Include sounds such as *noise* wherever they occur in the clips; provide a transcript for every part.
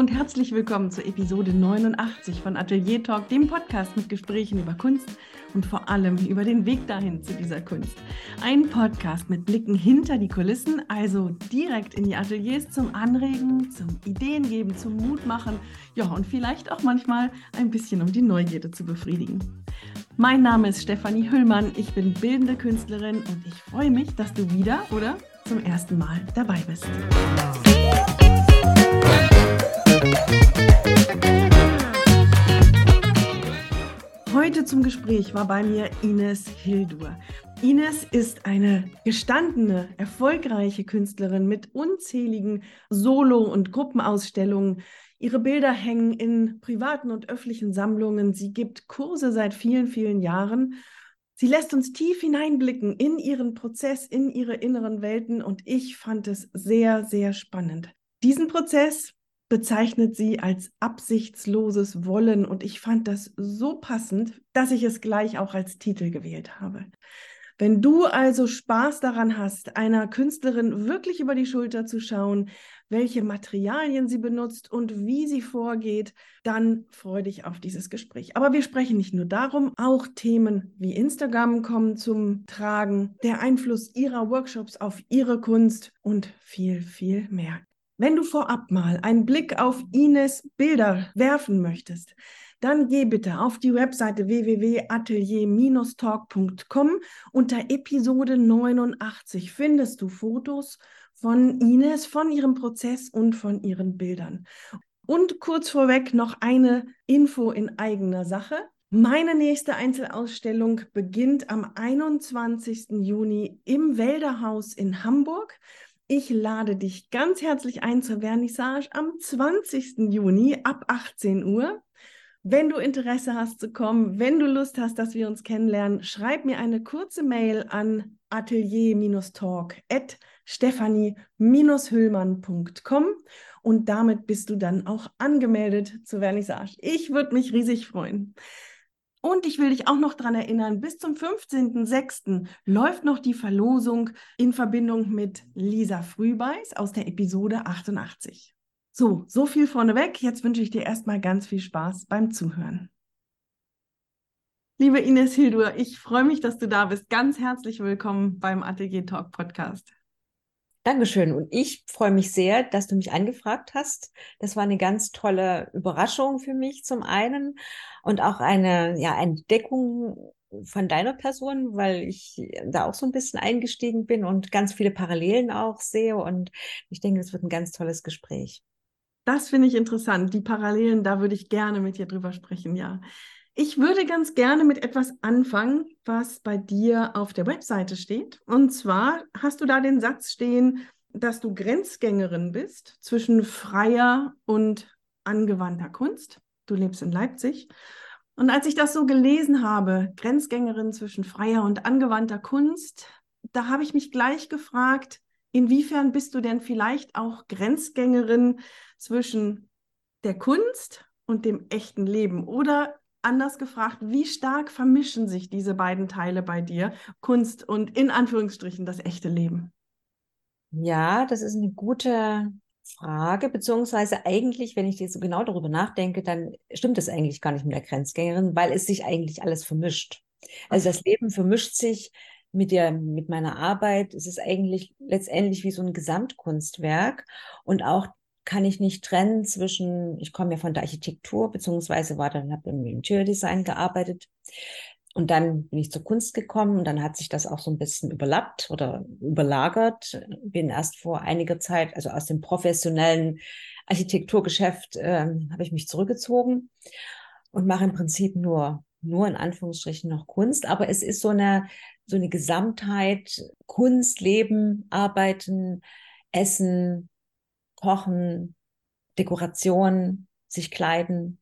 und herzlich willkommen zur Episode 89 von Atelier Talk, dem Podcast mit Gesprächen über Kunst und vor allem über den Weg dahin zu dieser Kunst. Ein Podcast mit Blicken hinter die Kulissen, also direkt in die Ateliers zum Anregen, zum Ideen geben, zum Mut machen, ja und vielleicht auch manchmal ein bisschen um die Neugierde zu befriedigen. Mein Name ist Stefanie Hüllmann, ich bin bildende Künstlerin und ich freue mich, dass du wieder oder zum ersten Mal dabei bist. Heute zum Gespräch war bei mir Ines Hildur. Ines ist eine gestandene, erfolgreiche Künstlerin mit unzähligen Solo- und Gruppenausstellungen. Ihre Bilder hängen in privaten und öffentlichen Sammlungen. Sie gibt Kurse seit vielen, vielen Jahren. Sie lässt uns tief hineinblicken in ihren Prozess, in ihre inneren Welten und ich fand es sehr, sehr spannend. Diesen Prozess bezeichnet sie als absichtsloses Wollen und ich fand das so passend, dass ich es gleich auch als Titel gewählt habe. Wenn du also Spaß daran hast, einer Künstlerin wirklich über die Schulter zu schauen, welche Materialien sie benutzt und wie sie vorgeht, dann freue dich auf dieses Gespräch. Aber wir sprechen nicht nur darum, auch Themen wie Instagram kommen zum Tragen, der Einfluss ihrer Workshops auf ihre Kunst und viel, viel mehr. Wenn du vorab mal einen Blick auf Ines Bilder werfen möchtest, dann geh bitte auf die Webseite www.atelier-talk.com. Unter Episode 89 findest du Fotos von Ines, von ihrem Prozess und von ihren Bildern. Und kurz vorweg noch eine Info in eigener Sache. Meine nächste Einzelausstellung beginnt am 21. Juni im Wälderhaus in Hamburg. Ich lade dich ganz herzlich ein zur Vernissage am 20. Juni ab 18 Uhr. Wenn du Interesse hast zu kommen, wenn du Lust hast, dass wir uns kennenlernen, schreib mir eine kurze Mail an atelier-talk at stephanie-hüllmann.com und damit bist du dann auch angemeldet zur Vernissage. Ich würde mich riesig freuen. Und ich will dich auch noch daran erinnern, bis zum 15.06. läuft noch die Verlosung in Verbindung mit Lisa Frühbeiß aus der Episode 88. So, so viel vorneweg. Jetzt wünsche ich dir erstmal ganz viel Spaß beim Zuhören. Liebe Ines Hildur, ich freue mich, dass du da bist. Ganz herzlich willkommen beim Atelier Talk Podcast. Dankeschön. Und ich freue mich sehr, dass du mich angefragt hast. Das war eine ganz tolle Überraschung für mich zum einen und auch eine ja, Entdeckung von deiner Person, weil ich da auch so ein bisschen eingestiegen bin und ganz viele Parallelen auch sehe. Und ich denke, es wird ein ganz tolles Gespräch. Das finde ich interessant. Die Parallelen, da würde ich gerne mit dir drüber sprechen, ja. Ich würde ganz gerne mit etwas anfangen, was bei dir auf der Webseite steht. Und zwar hast du da den Satz stehen, dass du Grenzgängerin bist zwischen freier und angewandter Kunst. Du lebst in Leipzig. Und als ich das so gelesen habe, Grenzgängerin zwischen freier und angewandter Kunst, da habe ich mich gleich gefragt, inwiefern bist du denn vielleicht auch Grenzgängerin zwischen der Kunst und dem echten Leben? Oder anders gefragt, wie stark vermischen sich diese beiden Teile bei dir, Kunst und in Anführungsstrichen das echte Leben? Ja, das ist eine gute Frage, beziehungsweise eigentlich, wenn ich jetzt so genau darüber nachdenke, dann stimmt es eigentlich gar nicht mit der Grenzgängerin, weil es sich eigentlich alles vermischt. Also das Leben vermischt sich mit der, mit meiner Arbeit. Es ist eigentlich letztendlich wie so ein Gesamtkunstwerk und auch kann ich nicht trennen zwischen, ich komme ja von der Architektur, beziehungsweise war dann, habe im Interiordesign gearbeitet. Und dann bin ich zur Kunst gekommen und dann hat sich das auch so ein bisschen überlappt oder überlagert. Bin erst vor einiger Zeit, also aus dem professionellen Architekturgeschäft, äh, habe ich mich zurückgezogen und mache im Prinzip nur, nur in Anführungsstrichen noch Kunst. Aber es ist so eine, so eine Gesamtheit, Kunst, Leben, Arbeiten, Essen, Kochen, Dekoration, sich kleiden.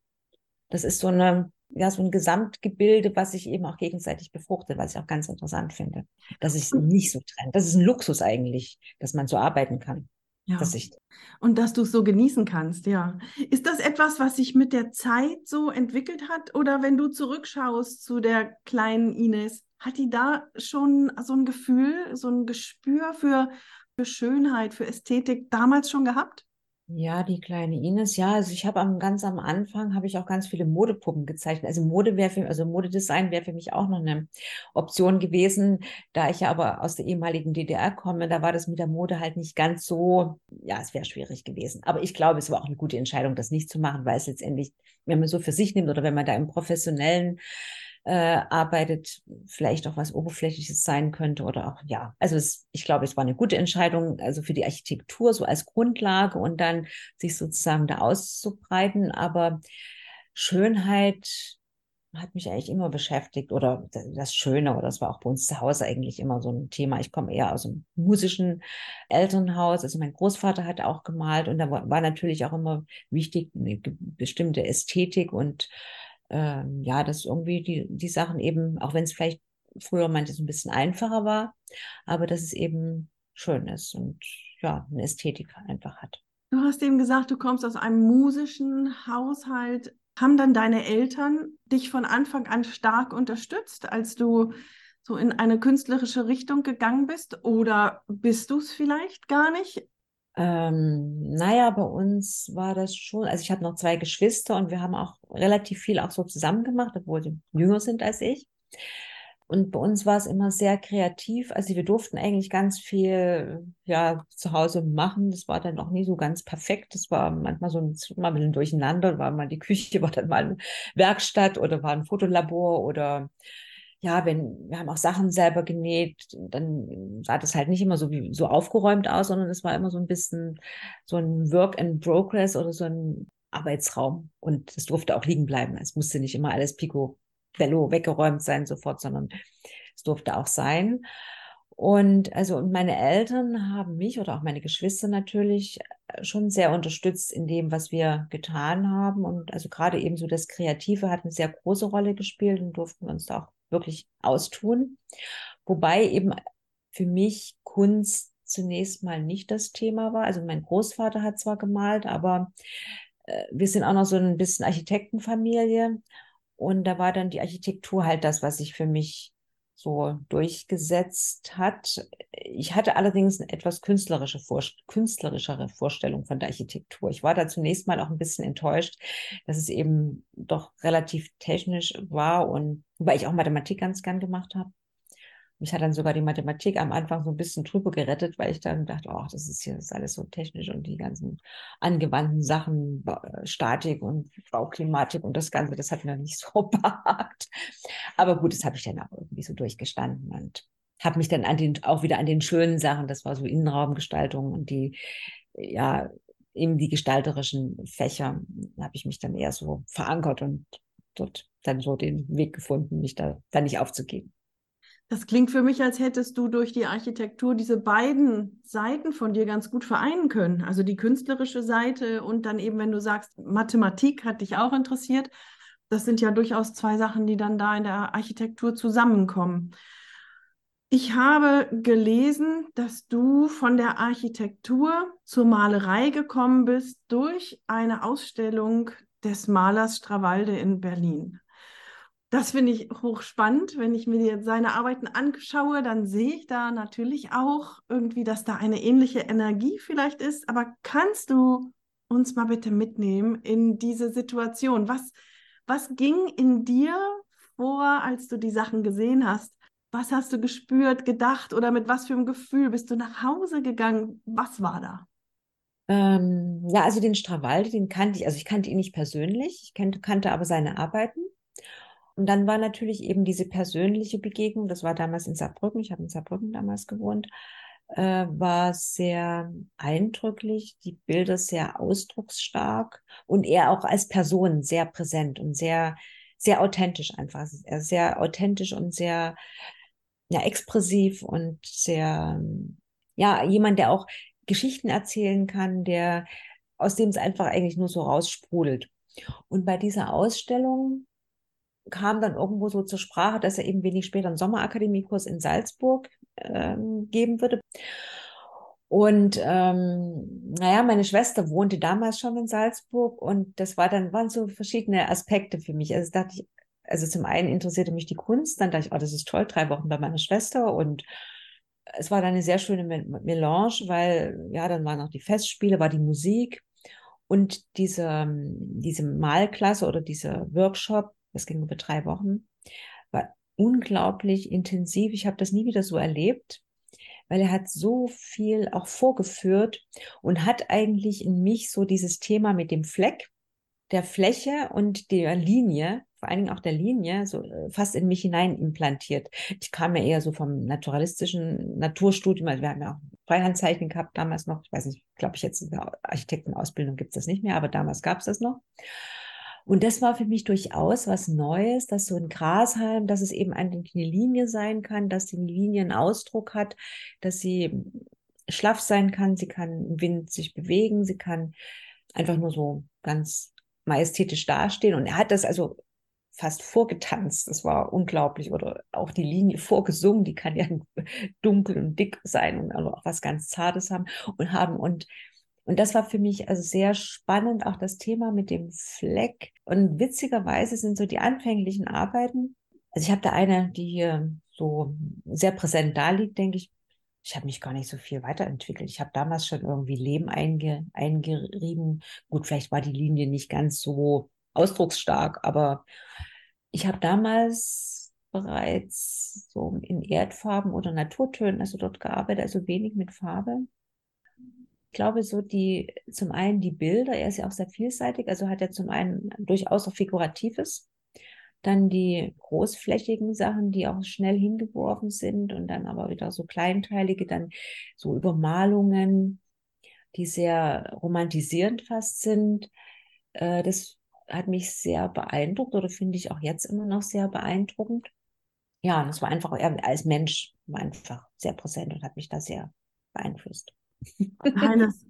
Das ist so eine, ja, so ein Gesamtgebilde, was sich eben auch gegenseitig befruchtet, was ich auch ganz interessant finde. Dass ich nicht so trenne. Das ist ein Luxus eigentlich, dass man so arbeiten kann. Ja. Dass ich und dass du es so genießen kannst, ja. Ist das etwas, was sich mit der Zeit so entwickelt hat? Oder wenn du zurückschaust zu der kleinen Ines, hat die da schon so ein Gefühl, so ein Gespür für für Schönheit, für Ästhetik damals schon gehabt? Ja, die kleine Ines, ja, also ich habe am ganz am Anfang habe ich auch ganz viele Modepuppen gezeichnet. Also Mode wäre für also Modedesign wäre für mich auch noch eine Option gewesen, da ich ja aber aus der ehemaligen DDR komme, da war das mit der Mode halt nicht ganz so, ja, es wäre schwierig gewesen. Aber ich glaube, es war auch eine gute Entscheidung, das nicht zu machen, weil es letztendlich, wenn man so für sich nimmt oder wenn man da im professionellen äh, arbeitet, vielleicht auch was Oberflächliches sein könnte oder auch, ja, also es, ich glaube, es war eine gute Entscheidung, also für die Architektur so als Grundlage und dann sich sozusagen da auszubreiten, aber Schönheit hat mich eigentlich immer beschäftigt oder das Schöne oder das war auch bei uns zu Hause eigentlich immer so ein Thema. Ich komme eher aus einem musischen Elternhaus, also mein Großvater hat auch gemalt und da war, war natürlich auch immer wichtig eine bestimmte Ästhetik und ähm, ja, dass irgendwie die, die Sachen eben, auch wenn es vielleicht früher manches ein bisschen einfacher war, aber dass es eben schön ist und ja, eine Ästhetik einfach hat. Du hast eben gesagt, du kommst aus einem musischen Haushalt. Haben dann deine Eltern dich von Anfang an stark unterstützt, als du so in eine künstlerische Richtung gegangen bist? Oder bist du es vielleicht gar nicht? Ähm, naja, bei uns war das schon, also ich habe noch zwei Geschwister und wir haben auch relativ viel auch so zusammen gemacht, obwohl sie jünger sind als ich. Und bei uns war es immer sehr kreativ. Also wir durften eigentlich ganz viel ja, zu Hause machen. Das war dann auch nie so ganz perfekt. Das war manchmal so ein, mal ein durcheinander. War mal die Küche, *laughs* war dann mal eine Werkstatt oder war ein Fotolabor oder ja, wenn, wir haben auch Sachen selber genäht, dann sah das halt nicht immer so wie so aufgeräumt aus, sondern es war immer so ein bisschen so ein Work in Progress oder so ein Arbeitsraum. Und es durfte auch liegen bleiben. Es musste nicht immer alles Pico Bello weggeräumt sein sofort, sondern es durfte auch sein. Und also und meine Eltern haben mich oder auch meine Geschwister natürlich schon sehr unterstützt in dem, was wir getan haben. Und also gerade eben so das Kreative hat eine sehr große Rolle gespielt und durften wir uns da auch wirklich austun. Wobei eben für mich Kunst zunächst mal nicht das Thema war. Also mein Großvater hat zwar gemalt, aber äh, wir sind auch noch so ein bisschen Architektenfamilie. Und da war dann die Architektur halt das, was sich für mich so durchgesetzt hat. Ich hatte allerdings eine etwas künstlerische Vor künstlerischere Vorstellung von der Architektur. Ich war da zunächst mal auch ein bisschen enttäuscht, dass es eben doch relativ technisch war und weil ich auch Mathematik ganz gern gemacht habe. Mich hat dann sogar die Mathematik am Anfang so ein bisschen drüber gerettet, weil ich dann dachte, oh, das ist hier das ist alles so technisch und die ganzen angewandten Sachen, Statik und Bauklimatik und das Ganze, das hat mir nicht *laughs* so behagt. Aber gut, das habe ich dann auch irgendwie so durchgestanden und habe mich dann an den, auch wieder an den schönen Sachen, das war so Innenraumgestaltung und die, ja, eben die gestalterischen Fächer, habe ich mich dann eher so verankert und dort dann so den Weg gefunden, mich da dann nicht aufzugeben. Das klingt für mich, als hättest du durch die Architektur diese beiden Seiten von dir ganz gut vereinen können. Also die künstlerische Seite und dann eben, wenn du sagst, Mathematik hat dich auch interessiert. Das sind ja durchaus zwei Sachen, die dann da in der Architektur zusammenkommen. Ich habe gelesen, dass du von der Architektur zur Malerei gekommen bist durch eine Ausstellung des Malers Strawalde in Berlin. Das finde ich hochspannend. Wenn ich mir seine Arbeiten anschaue, dann sehe ich da natürlich auch irgendwie, dass da eine ähnliche Energie vielleicht ist. Aber kannst du uns mal bitte mitnehmen in diese Situation? Was, was ging in dir vor, als du die Sachen gesehen hast? Was hast du gespürt, gedacht oder mit was für einem Gefühl bist du nach Hause gegangen? Was war da? Ähm, ja, also den Strawalde, den kannte ich, also ich kannte ihn nicht persönlich, ich kannte, kannte aber seine Arbeiten. Und dann war natürlich eben diese persönliche Begegnung, das war damals in Saarbrücken, ich habe in Saarbrücken damals gewohnt, äh, war sehr eindrücklich, die Bilder sehr ausdrucksstark und er auch als Person sehr präsent und sehr, sehr authentisch einfach. Sehr authentisch und sehr ja, expressiv und sehr, ja, jemand, der auch Geschichten erzählen kann, der, aus dem es einfach eigentlich nur so raussprudelt. Und bei dieser Ausstellung kam dann irgendwo so zur Sprache, dass er eben wenig später einen Sommerakademiekurs in Salzburg ähm, geben würde. Und ähm, naja, meine Schwester wohnte damals schon in Salzburg und das war dann, waren so verschiedene Aspekte für mich. Also dachte ich, also zum einen interessierte mich die Kunst, dann dachte ich, oh, das ist toll, drei Wochen bei meiner Schwester und es war dann eine sehr schöne Melange, weil ja, dann waren auch die Festspiele, war die Musik Und diese, diese Malklasse oder dieser Workshop, das ging über drei Wochen, war unglaublich intensiv. Ich habe das nie wieder so erlebt, weil er hat so viel auch vorgeführt und hat eigentlich in mich so dieses Thema mit dem Fleck, der Fläche und der Linie, vor allen Dingen auch der Linie, so äh, fast in mich hinein implantiert. Ich kam ja eher so vom naturalistischen Naturstudium, also wir haben ja auch Freihandzeichen gehabt damals noch. Ich weiß nicht, glaube ich jetzt in der Architektenausbildung gibt es das nicht mehr, aber damals gab es das noch. Und das war für mich durchaus was Neues, dass so ein Grashalm, dass es eben eine Linie sein kann, dass die Linie einen Ausdruck hat, dass sie schlaff sein kann, sie kann im Wind sich bewegen, sie kann einfach nur so ganz majestätisch dastehen. Und er hat das also fast vorgetanzt. Das war unglaublich. Oder auch die Linie vorgesungen, die kann ja *laughs* dunkel und dick sein und auch was ganz Zartes haben und haben. Und und das war für mich also sehr spannend, auch das Thema mit dem Fleck. Und witzigerweise sind so die anfänglichen Arbeiten, also ich habe da eine, die hier so sehr präsent da liegt, denke ich, ich habe mich gar nicht so viel weiterentwickelt. Ich habe damals schon irgendwie Leben einge, eingerieben. Gut, vielleicht war die Linie nicht ganz so ausdrucksstark, aber ich habe damals bereits so in Erdfarben oder Naturtönen, also dort gearbeitet, also wenig mit Farbe ich glaube, so die, zum einen die Bilder, er ist ja auch sehr vielseitig, also hat er zum einen durchaus auch Figuratives, dann die großflächigen Sachen, die auch schnell hingeworfen sind und dann aber wieder so kleinteilige, dann so Übermalungen, die sehr romantisierend fast sind. Äh, das hat mich sehr beeindruckt oder finde ich auch jetzt immer noch sehr beeindruckend. Ja, das war einfach, er als Mensch war einfach sehr präsent und hat mich da sehr beeinflusst. Hannes,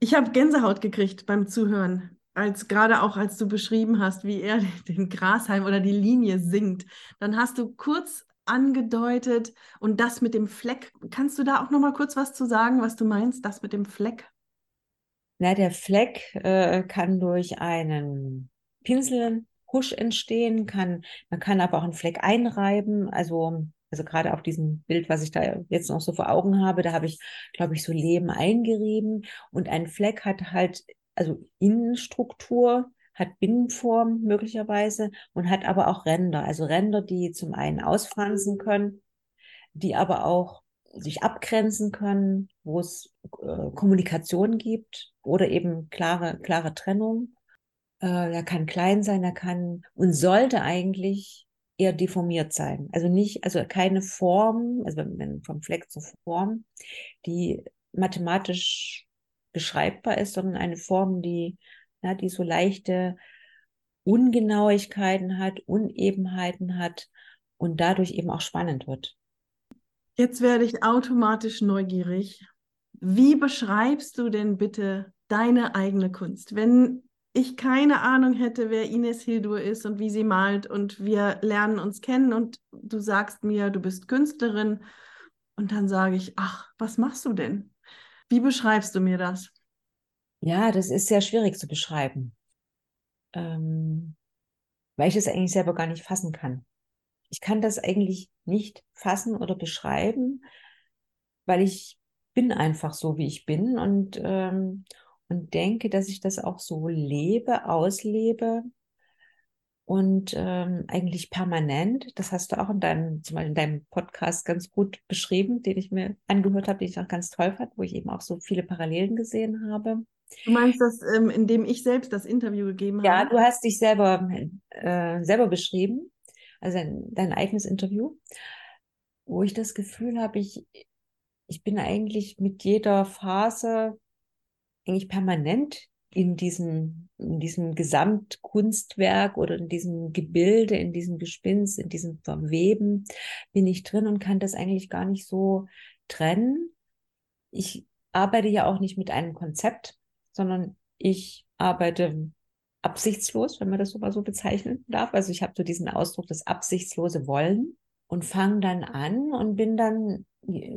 ich habe Gänsehaut gekriegt beim Zuhören, als gerade auch als du beschrieben hast, wie er *laughs* den Grashalm oder die Linie singt. Dann hast du kurz angedeutet und das mit dem Fleck. Kannst du da auch noch mal kurz was zu sagen, was du meinst, das mit dem Fleck? Na, der Fleck äh, kann durch einen Pinselhusch entstehen, kann, man kann aber auch einen Fleck einreiben. Also also gerade auf diesem Bild, was ich da jetzt noch so vor Augen habe, da habe ich, glaube ich, so Leben eingerieben und ein Fleck hat halt, also Innenstruktur, hat Binnenform möglicherweise und hat aber auch Ränder, also Ränder, die zum einen ausfransen können, die aber auch sich abgrenzen können, wo es äh, Kommunikation gibt oder eben klare, klare Trennung. Äh, er kann klein sein, er kann und sollte eigentlich eher deformiert sein. Also nicht, also keine Form, also wenn vom Fleck zur Form, die mathematisch beschreibbar ist, sondern eine Form, die, ja, die so leichte Ungenauigkeiten hat, Unebenheiten hat und dadurch eben auch spannend wird. Jetzt werde ich automatisch neugierig. Wie beschreibst du denn bitte deine eigene Kunst? Wenn ich keine Ahnung hätte, wer Ines Hildur ist und wie sie malt und wir lernen uns kennen und du sagst mir, du bist Künstlerin und dann sage ich, ach, was machst du denn? Wie beschreibst du mir das? Ja, das ist sehr schwierig zu beschreiben, ähm, weil ich es eigentlich selber gar nicht fassen kann. Ich kann das eigentlich nicht fassen oder beschreiben, weil ich bin einfach so, wie ich bin und ähm, und denke, dass ich das auch so lebe, auslebe und ähm, eigentlich permanent. Das hast du auch in deinem, zum Beispiel in deinem Podcast ganz gut beschrieben, den ich mir angehört habe, den ich auch ganz toll fand, wo ich eben auch so viele Parallelen gesehen habe. Du meinst das, ähm, indem ich selbst das Interview gegeben ja, habe? Ja, du hast dich selber, äh, selber beschrieben, also dein, dein eigenes Interview, wo ich das Gefühl habe, ich, ich bin eigentlich mit jeder Phase eigentlich permanent in diesem, in diesem Gesamtkunstwerk oder in diesem Gebilde, in diesem Gespinst, in diesem Verweben bin ich drin und kann das eigentlich gar nicht so trennen. Ich arbeite ja auch nicht mit einem Konzept, sondern ich arbeite absichtslos, wenn man das so so bezeichnen darf. Also ich habe so diesen Ausdruck, das absichtslose Wollen und fange dann an und bin dann,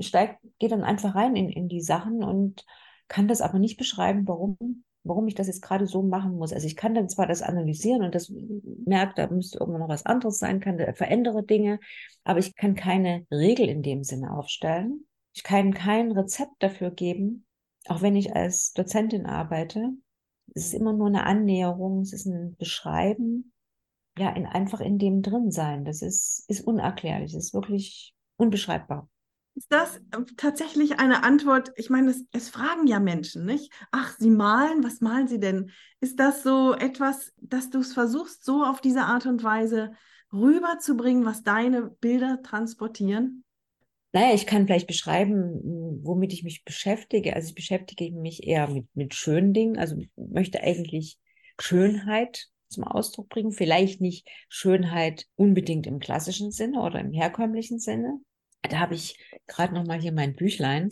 steig, gehe dann einfach rein in, in die Sachen und kann das aber nicht beschreiben, warum, warum ich das jetzt gerade so machen muss. Also ich kann dann zwar das analysieren und das merkt, da müsste irgendwann noch was anderes sein, kann verändere Dinge, aber ich kann keine Regel in dem Sinne aufstellen. Ich kann kein Rezept dafür geben, auch wenn ich als Dozentin arbeite, Es ist immer nur eine Annäherung, es ist ein Beschreiben, ja, in, einfach in dem drin sein. Das ist, ist unerklärlich, das ist wirklich unbeschreibbar. Ist das äh, tatsächlich eine Antwort? Ich meine, es, es, fragen ja Menschen, nicht? Ach, Sie malen, was malen Sie denn? Ist das so etwas, dass du es versuchst, so auf diese Art und Weise rüberzubringen, was deine Bilder transportieren? Naja, ich kann vielleicht beschreiben, womit ich mich beschäftige. Also ich beschäftige mich eher mit, mit schönen Dingen, also möchte eigentlich Schönheit zum Ausdruck bringen. Vielleicht nicht Schönheit unbedingt im klassischen Sinne oder im herkömmlichen Sinne. Da habe ich gerade noch mal hier mein Büchlein.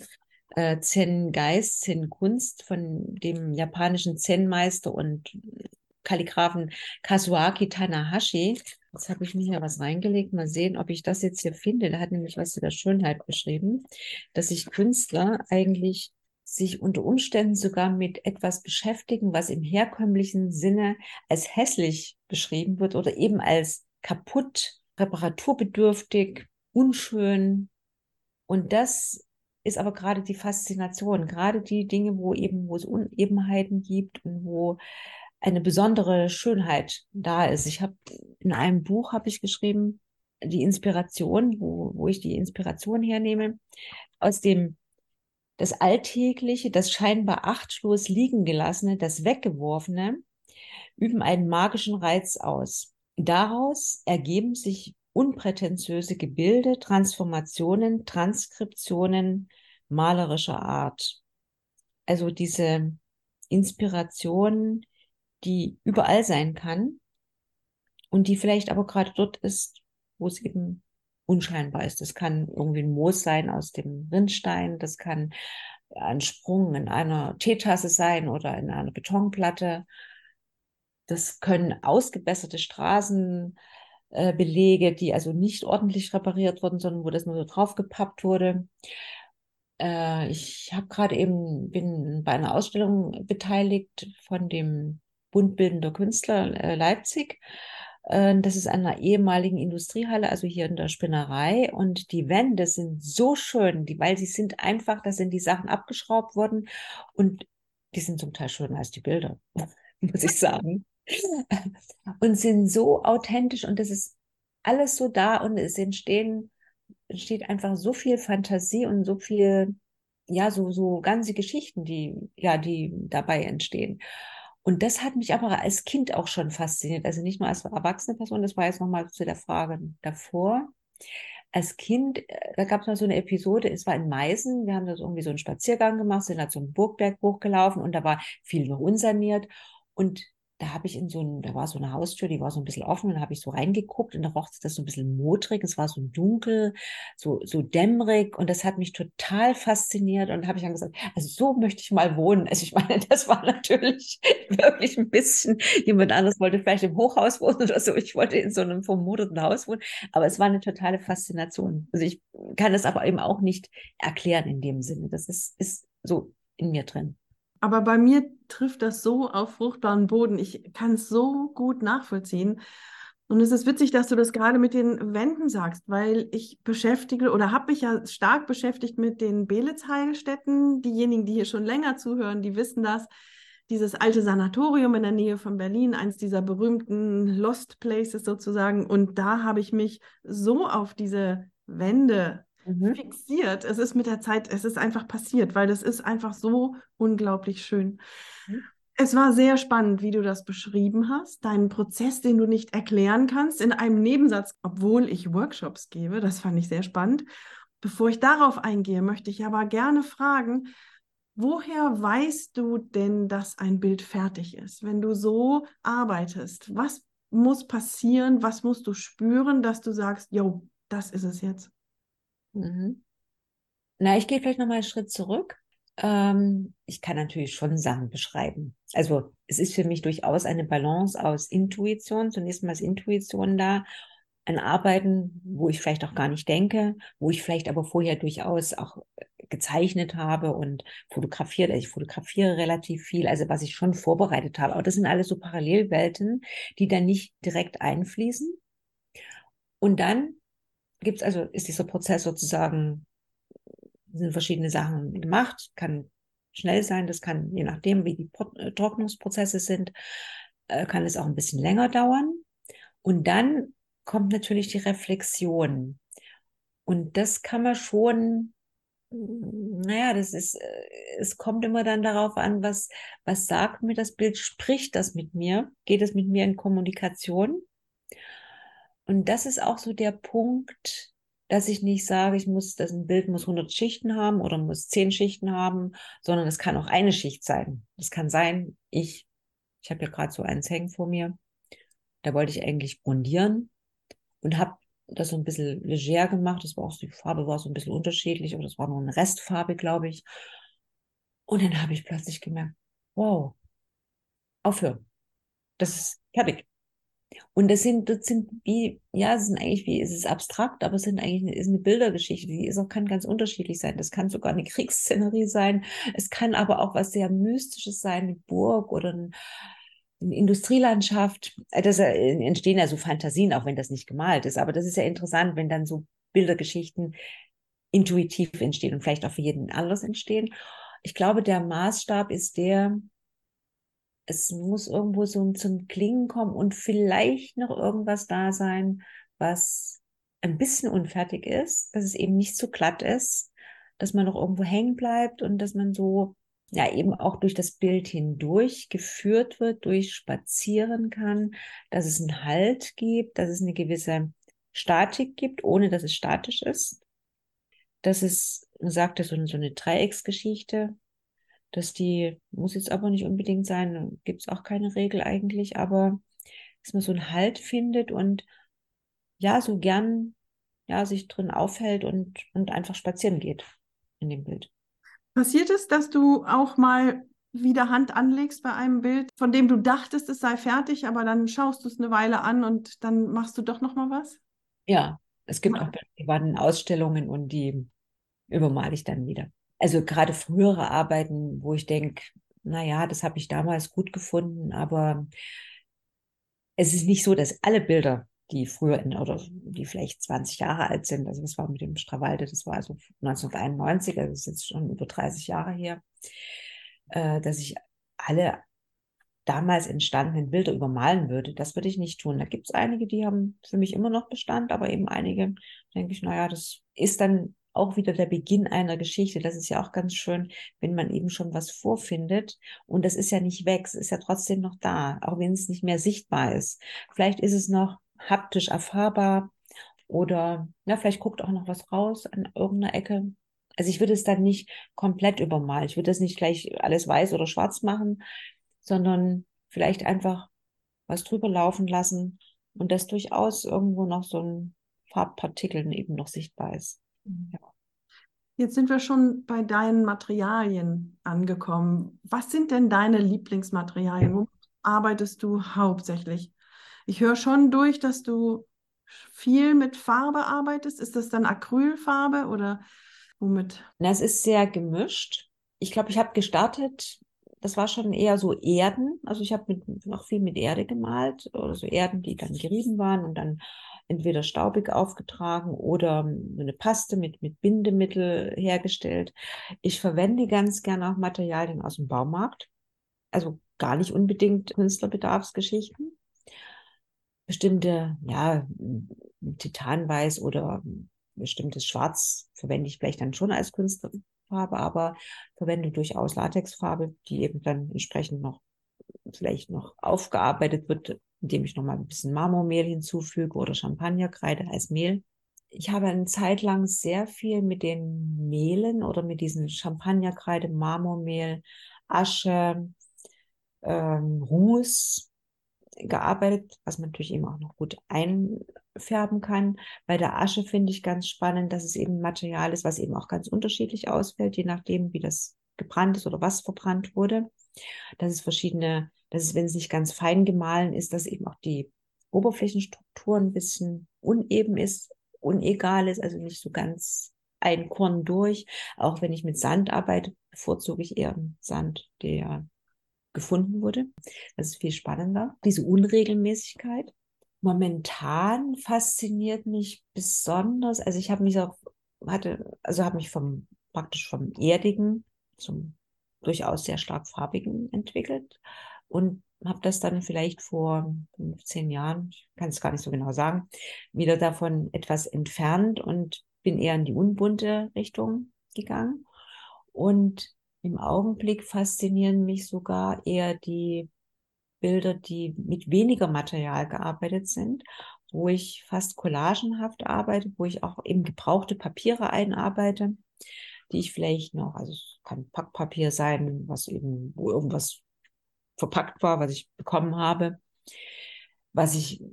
Äh, Zen Geist, Zen Kunst von dem japanischen Zen-Meister und Kalligraphen Kazuaki Tanahashi. Jetzt habe ich mir hier was reingelegt. Mal sehen, ob ich das jetzt hier finde. Da hat nämlich was der Schönheit beschrieben, dass sich Künstler eigentlich sich unter Umständen sogar mit etwas beschäftigen, was im herkömmlichen Sinne als hässlich beschrieben wird oder eben als kaputt, reparaturbedürftig, unschön. Und das ist aber gerade die Faszination, gerade die Dinge, wo eben, wo es Unebenheiten gibt und wo eine besondere Schönheit da ist. Ich habe in einem Buch habe ich geschrieben, die Inspiration, wo, wo ich die Inspiration hernehme, aus dem das Alltägliche, das scheinbar achtlos liegen gelassene, das Weggeworfene, üben einen magischen Reiz aus. Daraus ergeben sich unprätentiöse Gebilde, Transformationen, Transkriptionen malerischer Art. Also diese Inspiration, die überall sein kann und die vielleicht aber gerade dort ist, wo es eben unscheinbar ist. Das kann irgendwie ein Moos sein aus dem Rindstein, das kann ein Sprung in einer Teetasse sein oder in einer Betonplatte. Das können ausgebesserte Straßenbelege, äh, die also nicht ordentlich repariert wurden, sondern wo das nur so draufgepappt wurde. Äh, ich habe gerade eben bin bei einer Ausstellung beteiligt von dem Bund Bildender Künstler äh, Leipzig äh, das ist einer ehemaligen Industriehalle, also hier in der Spinnerei. Und die Wände sind so schön, die, weil sie sind einfach, da sind die Sachen abgeschraubt worden und die sind zum Teil schöner als die Bilder, *laughs* muss ich sagen. *laughs* und sind so authentisch und das ist alles so da und es entstehen, entsteht einfach so viel Fantasie und so viel, ja, so, so ganze Geschichten, die, ja, die dabei entstehen. Und das hat mich aber als Kind auch schon fasziniert. Also nicht nur als erwachsene Person, das war jetzt nochmal zu der Frage davor. Als Kind, äh, da gab es mal so eine Episode, es war in Meißen, wir haben da so irgendwie so einen Spaziergang gemacht, sind da zum Burgberg hochgelaufen und da war viel noch unsaniert. Und da habe ich in so ein, da war so eine Haustür, die war so ein bisschen offen, und da habe ich so reingeguckt und da roch das so ein bisschen modrig, es war so dunkel, so, so dämmerig und das hat mich total fasziniert und habe ich dann gesagt, also so möchte ich mal wohnen. Also ich meine, das war natürlich *laughs* wirklich ein bisschen, jemand anderes wollte vielleicht im Hochhaus wohnen oder so, ich wollte in so einem vermodeten Haus wohnen, aber es war eine totale Faszination. Also ich kann das aber eben auch nicht erklären in dem Sinne, das ist, ist so in mir drin. Aber bei mir trifft das so auf fruchtbaren Boden. Ich kann es so gut nachvollziehen. Und es ist witzig, dass du das gerade mit den Wänden sagst, weil ich beschäftige oder habe mich ja stark beschäftigt mit den Belitz-Heilstätten. Diejenigen, die hier schon länger zuhören, die wissen das. Dieses alte Sanatorium in der Nähe von Berlin, eins dieser berühmten Lost Places sozusagen. Und da habe ich mich so auf diese Wände mhm. fixiert. Es ist mit der Zeit, es ist einfach passiert, weil das ist einfach so unglaublich schön. Mhm. Es war sehr spannend, wie du das beschrieben hast, deinen Prozess, den du nicht erklären kannst, in einem Nebensatz, obwohl ich Workshops gebe. Das fand ich sehr spannend. Bevor ich darauf eingehe, möchte ich aber gerne fragen, woher weißt du denn, dass ein Bild fertig ist? Wenn du so arbeitest, was muss passieren? Was musst du spüren, dass du sagst, jo, das ist es jetzt? Mhm. Na, ich gehe vielleicht noch mal einen Schritt zurück. Ähm, ich kann natürlich schon Sachen beschreiben. Also es ist für mich durchaus eine Balance aus Intuition, zunächst mal ist Intuition da, ein Arbeiten, wo ich vielleicht auch gar nicht denke, wo ich vielleicht aber vorher durchaus auch gezeichnet habe und fotografiert. Also ich fotografiere relativ viel, also was ich schon vorbereitet habe. Aber das sind alles so Parallelwelten, die dann nicht direkt einfließen. Und dann gibt es also, ist dieser Prozess sozusagen, sind verschiedene Sachen gemacht, kann schnell sein, das kann, je nachdem, wie die äh, Trocknungsprozesse sind, äh, kann es auch ein bisschen länger dauern. Und dann kommt natürlich die Reflexion. Und das kann man schon, naja, das ist, äh, es kommt immer dann darauf an, was, was sagt mir das Bild, spricht das mit mir, geht es mit mir in Kommunikation? Und das ist auch so der Punkt, dass ich nicht sage, ich muss, das ein Bild muss 100 Schichten haben oder muss 10 Schichten haben, sondern es kann auch eine Schicht sein. Es kann sein, ich, ich habe ja gerade so eins hängen vor mir, da wollte ich eigentlich grundieren und habe das so ein bisschen leger gemacht. Das war auch, die Farbe war so ein bisschen unterschiedlich, aber das war nur eine Restfarbe, glaube ich. Und dann habe ich plötzlich gemerkt, wow, aufhören. Das ist fertig. Und das sind, das sind wie, ja, es sind eigentlich wie, es ist abstrakt, aber es sind eigentlich ist eine Bildergeschichte, die ist auch, kann ganz unterschiedlich sein. Das kann sogar eine *laughs* Kriegsszenerie sein. Es kann aber auch was sehr Mystisches sein, eine Burg oder ein, eine Industrielandschaft. Äh, das äh, entstehen ja so Fantasien, auch wenn das nicht gemalt ist. Aber das ist ja interessant, wenn dann so Bildergeschichten intuitiv entstehen und vielleicht auch für jeden anders entstehen. Ich glaube, der Maßstab ist der, es muss irgendwo so zum Klingen kommen und vielleicht noch irgendwas da sein, was ein bisschen unfertig ist, dass es eben nicht zu glatt ist, dass man noch irgendwo hängen bleibt und dass man so ja eben auch durch das Bild hindurch geführt wird, durchspazieren kann, dass es einen Halt gibt, dass es eine gewisse Statik gibt, ohne dass es statisch ist. Das ist, man sagt so so eine Dreiecksgeschichte, dass die, muss jetzt aber nicht unbedingt sein, gibt es auch keine Regel eigentlich, aber dass man so einen Halt findet und ja, so gern ja, sich drin aufhält und, und einfach spazieren geht in dem Bild. Passiert es, dass du auch mal wieder Hand anlegst bei einem Bild, von dem du dachtest, es sei fertig, aber dann schaust du es eine Weile an und dann machst du doch noch mal was? Ja, es gibt auch privaten Ausstellungen und die übermale ich dann wieder also gerade frühere Arbeiten, wo ich denke, naja, das habe ich damals gut gefunden, aber es ist nicht so, dass alle Bilder, die früher in, oder die vielleicht 20 Jahre alt sind, also das war mit dem Strawalde, das war also 1991, also das ist jetzt schon über 30 Jahre her, äh, dass ich alle damals entstandenen Bilder übermalen würde. Das würde ich nicht tun. Da gibt es einige, die haben für mich immer noch Bestand, aber eben einige, denke ich, naja, das ist dann auch wieder der Beginn einer Geschichte. Das ist ja auch ganz schön, wenn man eben schon was vorfindet und das ist ja nicht weg, es ist ja trotzdem noch da, auch wenn es nicht mehr sichtbar ist. Vielleicht ist es noch haptisch erfahrbar oder na, vielleicht guckt auch noch was raus an irgendeiner Ecke. Also ich würde es dann nicht komplett übermalen. Ich würde das nicht gleich alles weiß oder schwarz machen, sondern vielleicht einfach was drüber laufen lassen und dass durchaus irgendwo noch so ein Farbpartikel eben noch sichtbar ist. Ja. Jetzt sind wir schon bei deinen Materialien angekommen. Was sind denn deine Lieblingsmaterialien? Womit arbeitest du hauptsächlich? Ich höre schon durch, dass du viel mit Farbe arbeitest. Ist das dann Acrylfarbe oder womit? Na, es ist sehr gemischt. Ich glaube, ich habe gestartet, das war schon eher so Erden. Also ich habe noch viel mit Erde gemalt oder so Erden, die dann gerieben waren und dann entweder staubig aufgetragen oder eine Paste mit, mit Bindemittel hergestellt. Ich verwende ganz gerne auch Materialien aus dem Baumarkt. Also gar nicht unbedingt Künstlerbedarfsgeschichten. Bestimmte, ja, Titanweiß oder bestimmtes Schwarz verwende ich vielleicht dann schon als Künstlerfarbe, aber verwende durchaus Latexfarbe, die eben dann entsprechend noch vielleicht noch aufgearbeitet wird indem ich nochmal ein bisschen Marmormehl hinzufüge oder Champagnerkreide als Mehl. Ich habe eine Zeit lang sehr viel mit den Mehlen oder mit diesen Champagnerkreide, Marmormehl, Asche, ähm, Ruß gearbeitet, was man natürlich eben auch noch gut einfärben kann. Bei der Asche finde ich ganz spannend, dass es eben Material ist, was eben auch ganz unterschiedlich ausfällt, je nachdem, wie das gebrannt ist oder was verbrannt wurde. Dass es verschiedene dass es, wenn es nicht ganz fein gemahlen ist, dass eben auch die Oberflächenstruktur ein bisschen uneben ist, unegal ist, also nicht so ganz ein Korn durch. Auch wenn ich mit Sand arbeite, bevorzuge ich eher Sand, der gefunden wurde. Das ist viel spannender. Diese Unregelmäßigkeit. Momentan fasziniert mich besonders, also ich habe mich auch, hatte, also habe mich vom, praktisch vom Erdigen zum durchaus sehr stark farbigen entwickelt und habe das dann vielleicht vor 15 Jahren, ich kann es gar nicht so genau sagen, wieder davon etwas entfernt und bin eher in die unbunte Richtung gegangen. Und im Augenblick faszinieren mich sogar eher die Bilder, die mit weniger Material gearbeitet sind, wo ich fast collagenhaft arbeite, wo ich auch eben gebrauchte Papiere einarbeite, die ich vielleicht noch, also es kann Packpapier sein, was eben, wo irgendwas verpackt war, was ich bekommen habe, was ich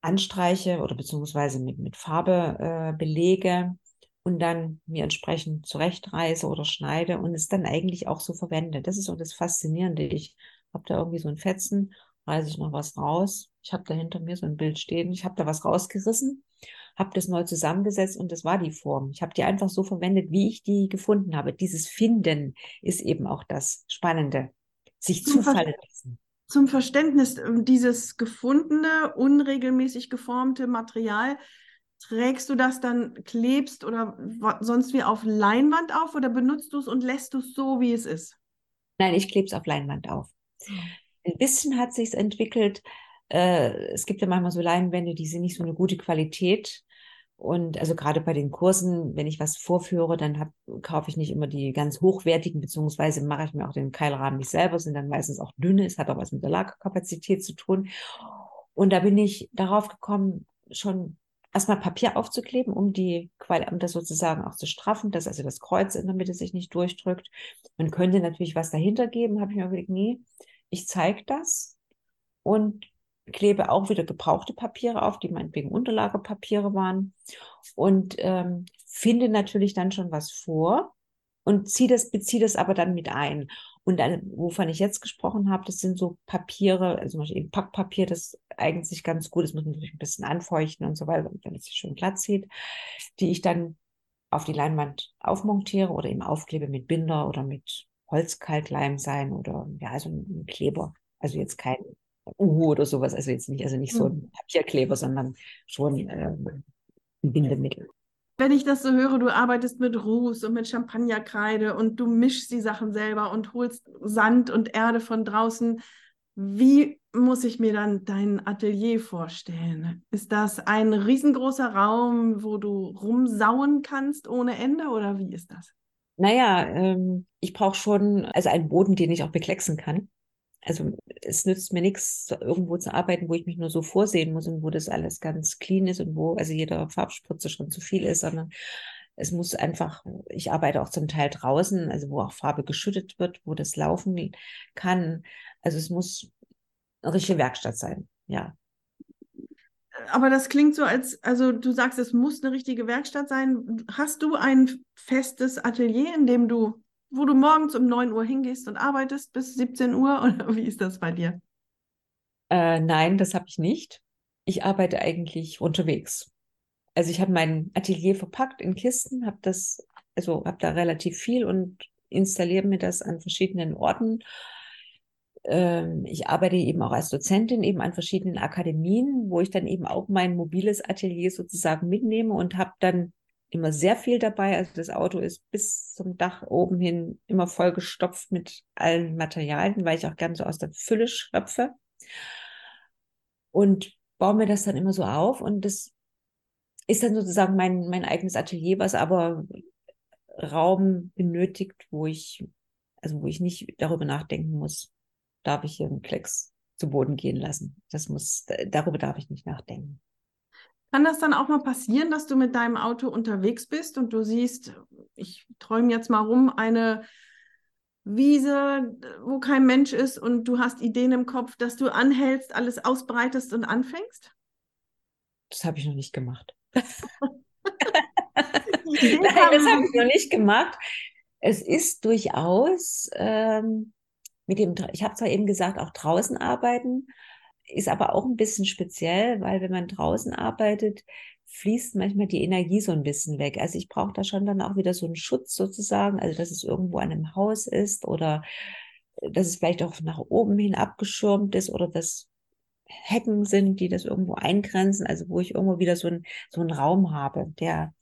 anstreiche oder beziehungsweise mit, mit Farbe äh, belege und dann mir entsprechend zurechtreiße oder schneide und es dann eigentlich auch so verwende. Das ist so das Faszinierende. Ich habe da irgendwie so ein Fetzen, reiße ich noch was raus. Ich habe da hinter mir so ein Bild stehen. Ich habe da was rausgerissen, habe das neu zusammengesetzt und das war die Form. Ich habe die einfach so verwendet, wie ich die gefunden habe. Dieses Finden ist eben auch das Spannende sich Zum zufallen lassen. Zum Verständnis, ähm, dieses gefundene, unregelmäßig geformte Material, trägst du das dann, klebst oder sonst wie auf Leinwand auf oder benutzt du es und lässt du es so, wie es ist? Nein, ich klebe es auf Leinwand auf. Hm. Ein bisschen hat sich entwickelt. Äh, es gibt ja manchmal so Leinwände, die sind nicht so eine gute Qualität. Und also gerade bei den Kursen, wenn ich was vorführe, dann hab, kaufe ich nicht immer die ganz hochwertigen, beziehungsweise mache ich mir auch den Keilrahmen nicht selber, sind dann meistens auch dünne. Es hat auch was mit der Lagerkapazität zu tun. Und da bin ich darauf gekommen, schon erstmal Papier aufzukleben, um die um das sozusagen auch zu straffen, dass also das Kreuz in der Mitte sich nicht durchdrückt. Man könnte natürlich was dahinter geben, habe ich mir überlegt, nee, ich zeige das und klebe auch wieder gebrauchte Papiere auf, die meinetwegen Unterlagepapiere waren und ähm, finde natürlich dann schon was vor und ziehe das, beziehe das aber dann mit ein. Und dann, wovon ich jetzt gesprochen habe, das sind so Papiere, also zum Beispiel eben Packpapier, das eignet sich ganz gut, das muss man natürlich ein bisschen anfeuchten und so weiter, damit es sich schön glatt zieht, die ich dann auf die Leinwand aufmontiere oder eben aufklebe mit Binder oder mit Holzkalkleim sein oder ja, also ein Kleber. Also jetzt kein Uhu oder sowas. Also jetzt nicht, also nicht so ein Papierkleber, sondern schon ähm, ein Bindemittel. Wenn ich das so höre, du arbeitest mit Ruß und mit Champagnerkreide und du mischst die Sachen selber und holst Sand und Erde von draußen. Wie muss ich mir dann dein Atelier vorstellen? Ist das ein riesengroßer Raum, wo du rumsauen kannst ohne Ende oder wie ist das? Naja, ähm, ich brauche schon also einen Boden, den ich auch beklecksen kann also es nützt mir nichts, irgendwo zu arbeiten, wo ich mich nur so vorsehen muss und wo das alles ganz clean ist und wo also jeder Farbspritze schon zu viel ist, sondern es muss einfach, ich arbeite auch zum Teil draußen, also wo auch Farbe geschüttet wird, wo das laufen kann. Also es muss eine richtige Werkstatt sein, ja. Aber das klingt so, als, also du sagst, es muss eine richtige Werkstatt sein. Hast du ein festes Atelier, in dem du wo du morgens um 9 Uhr hingehst und arbeitest bis 17 Uhr? *laughs* Oder wie ist das bei dir? Äh, nein, das habe ich nicht. Ich arbeite eigentlich unterwegs. Also ich habe mein Atelier verpackt in Kisten, habe das, also habe da relativ viel und installiere mir das an verschiedenen Orten. Ähm, ich arbeite eben auch als Dozentin eben an verschiedenen Akademien, wo ich dann eben auch mein mobiles Atelier sozusagen mitnehme und habe dann immer sehr viel dabei. Also das Auto ist bis zum Dach oben hin immer vollgestopft mit allen Materialien, weil ich auch gerne so aus der Fülle schröpfe. Und baue mir das dann immer so auf. Und das ist dann sozusagen mein, mein eigenes Atelier, was aber Raum benötigt, wo ich, also wo ich nicht darüber nachdenken muss, darf ich hier einen Klecks zu Boden gehen lassen. Das muss, darüber darf ich nicht nachdenken. Kann das dann auch mal passieren, dass du mit deinem Auto unterwegs bist und du siehst, ich träume jetzt mal rum, eine Wiese, wo kein Mensch ist und du hast Ideen im Kopf, dass du anhältst, alles ausbreitest und anfängst? Das habe ich noch nicht gemacht. *laughs* Nein, das habe ich noch nicht gemacht. Es ist durchaus ähm, mit dem, ich habe zwar eben gesagt, auch draußen arbeiten, ist aber auch ein bisschen speziell, weil wenn man draußen arbeitet, fließt manchmal die Energie so ein bisschen weg. Also ich brauche da schon dann auch wieder so einen Schutz sozusagen, also dass es irgendwo an einem Haus ist oder äh, dass es vielleicht auch nach oben hin abgeschirmt ist oder dass Hecken sind, die das irgendwo eingrenzen, also wo ich irgendwo wieder so, ein, so einen Raum habe, der,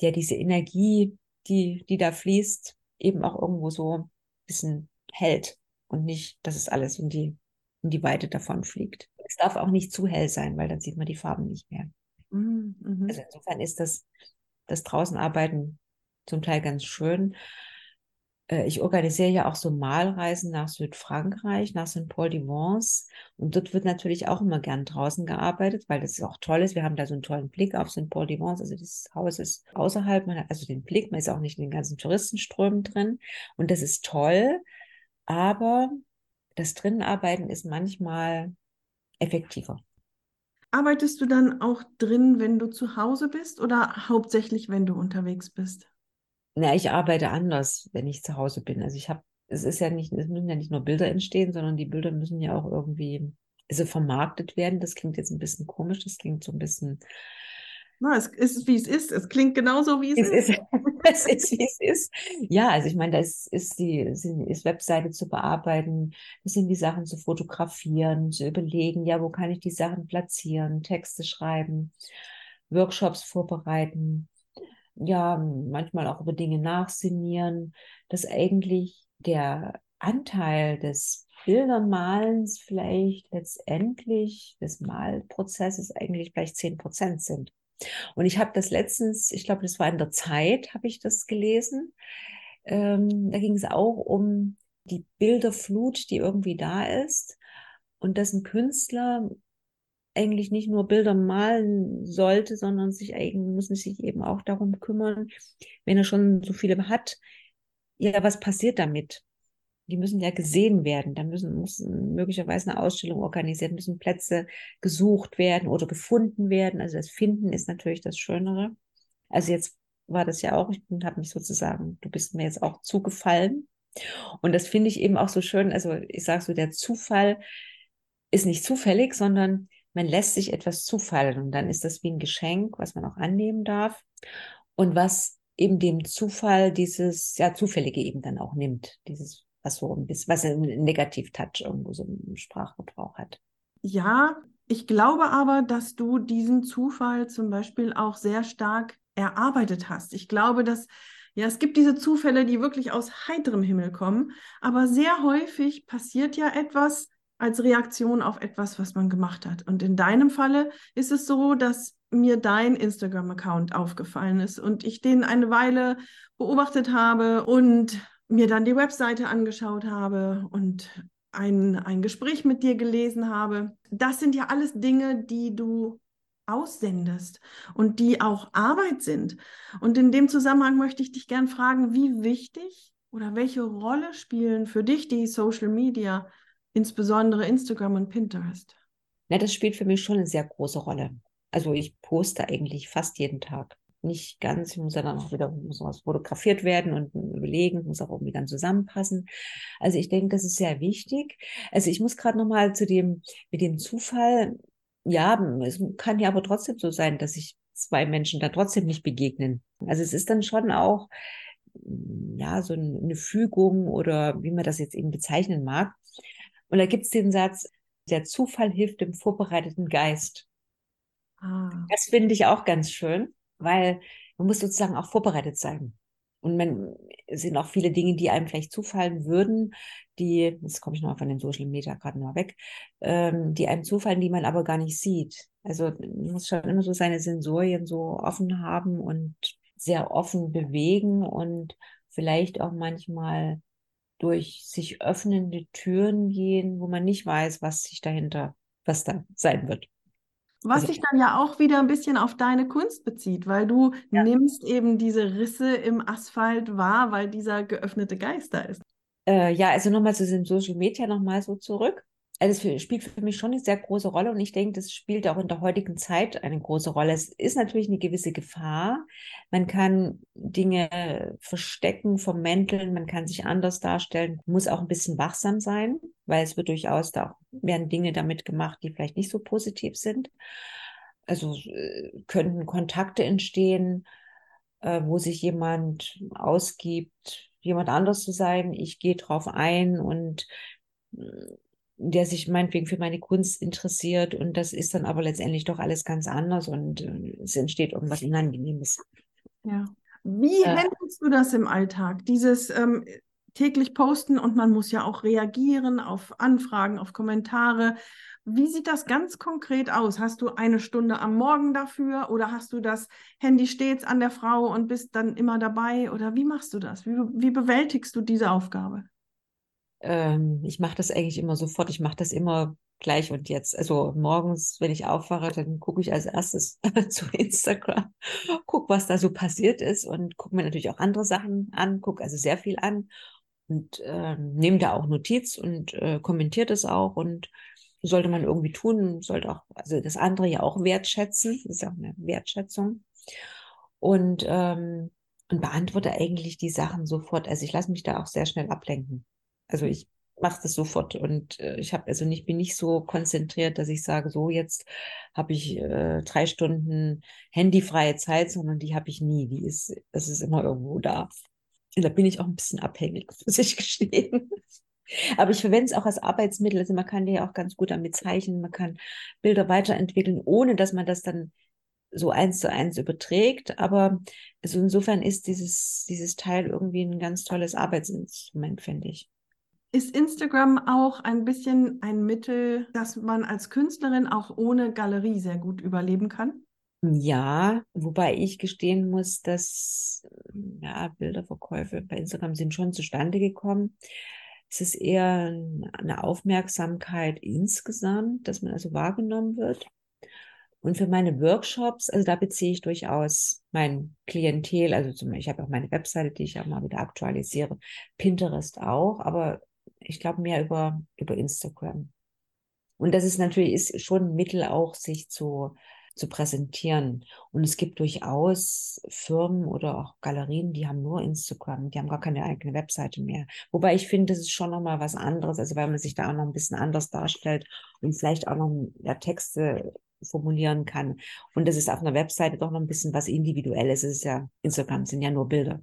der diese Energie, die, die da fließt, eben auch irgendwo so bisschen hält und nicht, dass es alles in die, in die Weite davon fliegt. Es darf auch nicht zu hell sein, weil dann sieht man die Farben nicht mehr. Mhm. mhm. Also insofern ist das, das draußen arbeiten zum Teil ganz schön. Äh, ich organisiere ja auch so Malreisen nach Südfrankreich, nach St. Paul de Vence. Und dort wird natürlich auch immer gern draußen gearbeitet, weil das auch toll ist. Wir haben da so einen tollen Blick auf St. Paul de Vence. Also das Haus ist außerhalb, man hat also den Blick, man ist auch nicht in den ganzen Touristenströmen drin. Und das ist toll. Aber das Drinnenarbeiten ist manchmal effektiver. Arbeitest du dann auch drin, wenn du zu Hause bist oder hauptsächlich, wenn du unterwegs bist? Na, ich arbeite anders, wenn ich zu Hause bin. Also ich habe, es ist ja nicht, es müssen ja nicht nur Bilder entstehen, sondern die Bilder müssen ja auch irgendwie also vermarktet werden. Das klingt jetzt ein bisschen komisch, das klingt so ein bisschen. Na, es ist, wie es ist. Es klingt genauso, wie es, es ist. *laughs* es ist, wie es ist. Ja, also ich meine, da ist, ist die ist Webseite zu bearbeiten, das sind die Sachen zu fotografieren, zu überlegen, ja, wo kann ich die Sachen platzieren, Texte schreiben, Workshops vorbereiten ja, manchmal auch über Dinge nachsinnieren, dass eigentlich der Anteil des Bildermalens vielleicht letztendlich des Malprozesses eigentlich vielleicht zehn Prozent sind. Und ich habe das letztens, ich glaube, das war in der Zeit, habe ich das gelesen. Ähm, da ging es auch um die Bilderflut, die irgendwie da ist. Und dass ein Künstler eigentlich nicht nur Bilder malen sollte, sondern sich eigentlich müssen sich eben auch darum kümmern, wenn er schon so viele hat, ja, was passiert damit? Die müssen ja gesehen werden. Da müssen, muss möglicherweise eine Ausstellung organisiert, müssen Plätze gesucht werden oder gefunden werden. Also das Finden ist natürlich das Schönere. Also jetzt war das ja auch, ich habe mich sozusagen, du bist mir jetzt auch zugefallen. Und das finde ich eben auch so schön. Also ich sage so, der Zufall ist nicht zufällig, sondern man lässt sich etwas zufallen und dann ist das wie ein Geschenk, was man auch annehmen darf und was eben dem Zufall dieses, ja, Zufällige eben dann auch nimmt, dieses, was so ein bisschen, was einen Negativ-Touch irgendwo so im Sprachgebrauch hat. Ja, ich glaube aber, dass du diesen Zufall zum Beispiel auch sehr stark erarbeitet hast. Ich glaube, dass ja, es gibt diese Zufälle, die wirklich aus heiterem Himmel kommen, aber sehr häufig passiert ja etwas, als Reaktion auf etwas, was man gemacht hat. Und in deinem Falle ist es so, dass mir dein Instagram-Account aufgefallen ist und ich den eine Weile beobachtet habe und mir dann die Webseite angeschaut habe und ein, ein Gespräch mit dir gelesen habe. Das sind ja alles Dinge, die du aussendest und die auch Arbeit sind. Und in dem Zusammenhang möchte ich dich gern fragen, wie wichtig oder welche Rolle spielen für dich die Social Media insbesondere Instagram und Pinterest? Na, das spielt für mich schon eine sehr große Rolle. Also ich poste eigentlich fast jeden Tag. Nicht ganz, muss ja dann auch wieder muss was fotografiert werden und überlegen, muss auch irgendwie dann zusammenpassen. Also ich denke, das ist sehr wichtig. Also ich muss gerade nochmal zu dem, mit dem Zufall, ja, es kann ja aber trotzdem so sein, dass sich zwei Menschen da trotzdem nicht begegnen. Also es ist dann schon auch, ja, so eine Fügung oder wie man das jetzt eben bezeichnen mag. Und da gibt es den Satz, der Zufall hilft dem vorbereiteten Geist. Ah. Das finde ich auch ganz schön, weil man muss sozusagen auch vorbereitet sein. Und man sind auch viele Dinge, die einem vielleicht zufallen würden, die, jetzt komme ich noch von den Social Media gerade mal weg, ähm, die einem zufallen, die man aber gar nicht sieht. Also man muss schon immer so seine Sensorien so offen haben und sehr offen bewegen und vielleicht auch manchmal durch sich öffnende Türen gehen, wo man nicht weiß, was sich dahinter, was da sein wird. Was also, sich dann ja auch wieder ein bisschen auf deine Kunst bezieht, weil du ja. nimmst eben diese Risse im Asphalt wahr, weil dieser geöffnete Geist da ist. Äh, ja, also nochmal zu diesem Social Media nochmal so zurück also es spielt für mich schon eine sehr große Rolle und ich denke, das spielt auch in der heutigen Zeit eine große Rolle. Es ist natürlich eine gewisse Gefahr. Man kann Dinge verstecken, vermänteln, man kann sich anders darstellen, muss auch ein bisschen wachsam sein, weil es wird durchaus da werden Dinge damit gemacht, die vielleicht nicht so positiv sind. Also äh, könnten Kontakte entstehen, äh, wo sich jemand ausgibt, jemand anders zu sein. Ich gehe drauf ein und der sich meinetwegen für meine Kunst interessiert und das ist dann aber letztendlich doch alles ganz anders und äh, es entsteht irgendwas Unangenehmes. Ja. Wie äh, handelst du das im Alltag? Dieses, ähm, täglich posten und man muss ja auch reagieren auf Anfragen, auf Kommentare. Wie sieht das ganz konkret aus? Hast du eine Stunde am Morgen dafür oder hast du das Handy stets an der Frau und bist dann immer dabei? Oder wie machst du das? Wie, wie bewältigst du diese Aufgabe? Ähm, ich mache das eigentlich immer sofort. Ich mache das immer gleich und jetzt. Also morgens, wenn ich aufwache, dann gucke ich als erstes *laughs* zu Instagram, gucke, was da so passiert ist und gucke mir natürlich auch andere Sachen an, gucke also sehr viel an und äh, nehme da auch Notiz und äh, kommentiert es auch und sollte man irgendwie tun, sollte auch, also das andere ja auch wertschätzen, das ist auch eine Wertschätzung und, ähm, und beantworte eigentlich die Sachen sofort. Also ich lasse mich da auch sehr schnell ablenken. Also ich mache das sofort und äh, ich habe also nicht bin nicht so konzentriert, dass ich sage, so jetzt habe ich äh, drei Stunden handyfreie Zeit, sondern die habe ich nie. Die ist, das ist immer irgendwo da. Und da bin ich auch ein bisschen abhängig, *laughs* muss ich gestehen. Aber ich verwende es auch als Arbeitsmittel. Also man kann ja auch ganz gut damit zeichnen, man kann Bilder weiterentwickeln, ohne dass man das dann so eins zu eins überträgt. Aber also insofern ist dieses, dieses Teil irgendwie ein ganz tolles Arbeitsinstrument, finde ich. Ist Instagram auch ein bisschen ein Mittel, dass man als Künstlerin auch ohne Galerie sehr gut überleben kann? Ja, wobei ich gestehen muss, dass ja, Bilderverkäufe bei Instagram sind schon zustande gekommen. Es ist eher eine Aufmerksamkeit insgesamt, dass man also wahrgenommen wird. Und für meine Workshops, also da beziehe ich durchaus mein Klientel, also zum ich habe auch meine Webseite, die ich auch mal wieder aktualisiere, Pinterest auch, aber ich glaube mehr über, über Instagram. Und das ist natürlich ist schon ein Mittel auch, sich zu zu präsentieren. Und es gibt durchaus Firmen oder auch Galerien, die haben nur Instagram, die haben gar keine eigene Webseite mehr. Wobei ich finde, das ist schon nochmal was anderes, also weil man sich da auch noch ein bisschen anders darstellt und vielleicht auch noch ja, Texte formulieren kann. Und das ist auf einer Webseite doch noch ein bisschen was Individuelles. Es ist ja, Instagram sind ja nur Bilder.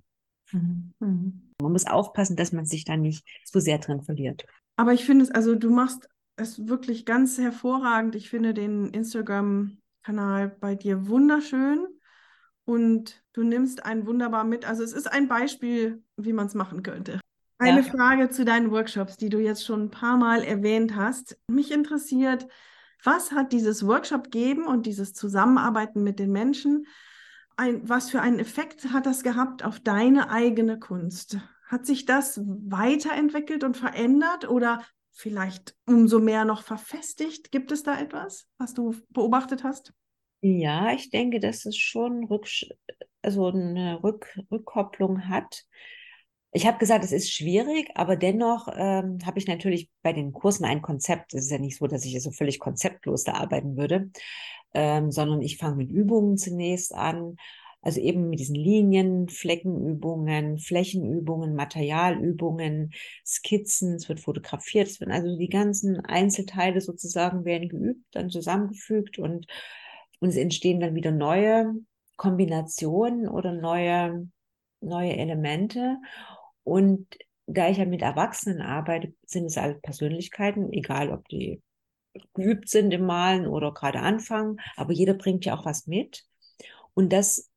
Mhm. Mhm. Man muss aufpassen, dass man sich da nicht so sehr drin verliert. Aber ich finde es, also du machst es wirklich ganz hervorragend. Ich finde den Instagram Kanal bei dir wunderschön und du nimmst einen wunderbar mit. Also es ist ein Beispiel, wie man es machen könnte. Eine ja. Frage zu deinen Workshops, die du jetzt schon ein paar Mal erwähnt hast. Mich interessiert, was hat dieses Workshop geben und dieses Zusammenarbeiten mit den Menschen, ein, was für einen Effekt hat das gehabt auf deine eigene Kunst? Hat sich das weiterentwickelt und verändert oder vielleicht umso mehr noch verfestigt? Gibt es da etwas, was du beobachtet hast? Ja, ich denke, dass es schon Rück also eine Rück Rückkopplung hat. Ich habe gesagt, es ist schwierig, aber dennoch ähm, habe ich natürlich bei den Kursen ein Konzept. Es ist ja nicht so, dass ich so völlig konzeptlos da arbeiten würde, ähm, sondern ich fange mit Übungen zunächst an also eben mit diesen Linien, Fleckenübungen, Flächenübungen, Materialübungen, Skizzen, es wird fotografiert, es werden also die ganzen Einzelteile sozusagen werden geübt, dann zusammengefügt und, und es entstehen dann wieder neue Kombinationen oder neue, neue Elemente. Und da ich ja mit Erwachsenen arbeite, sind es alle Persönlichkeiten, egal ob die geübt sind im Malen oder gerade anfangen, aber jeder bringt ja auch was mit. Und das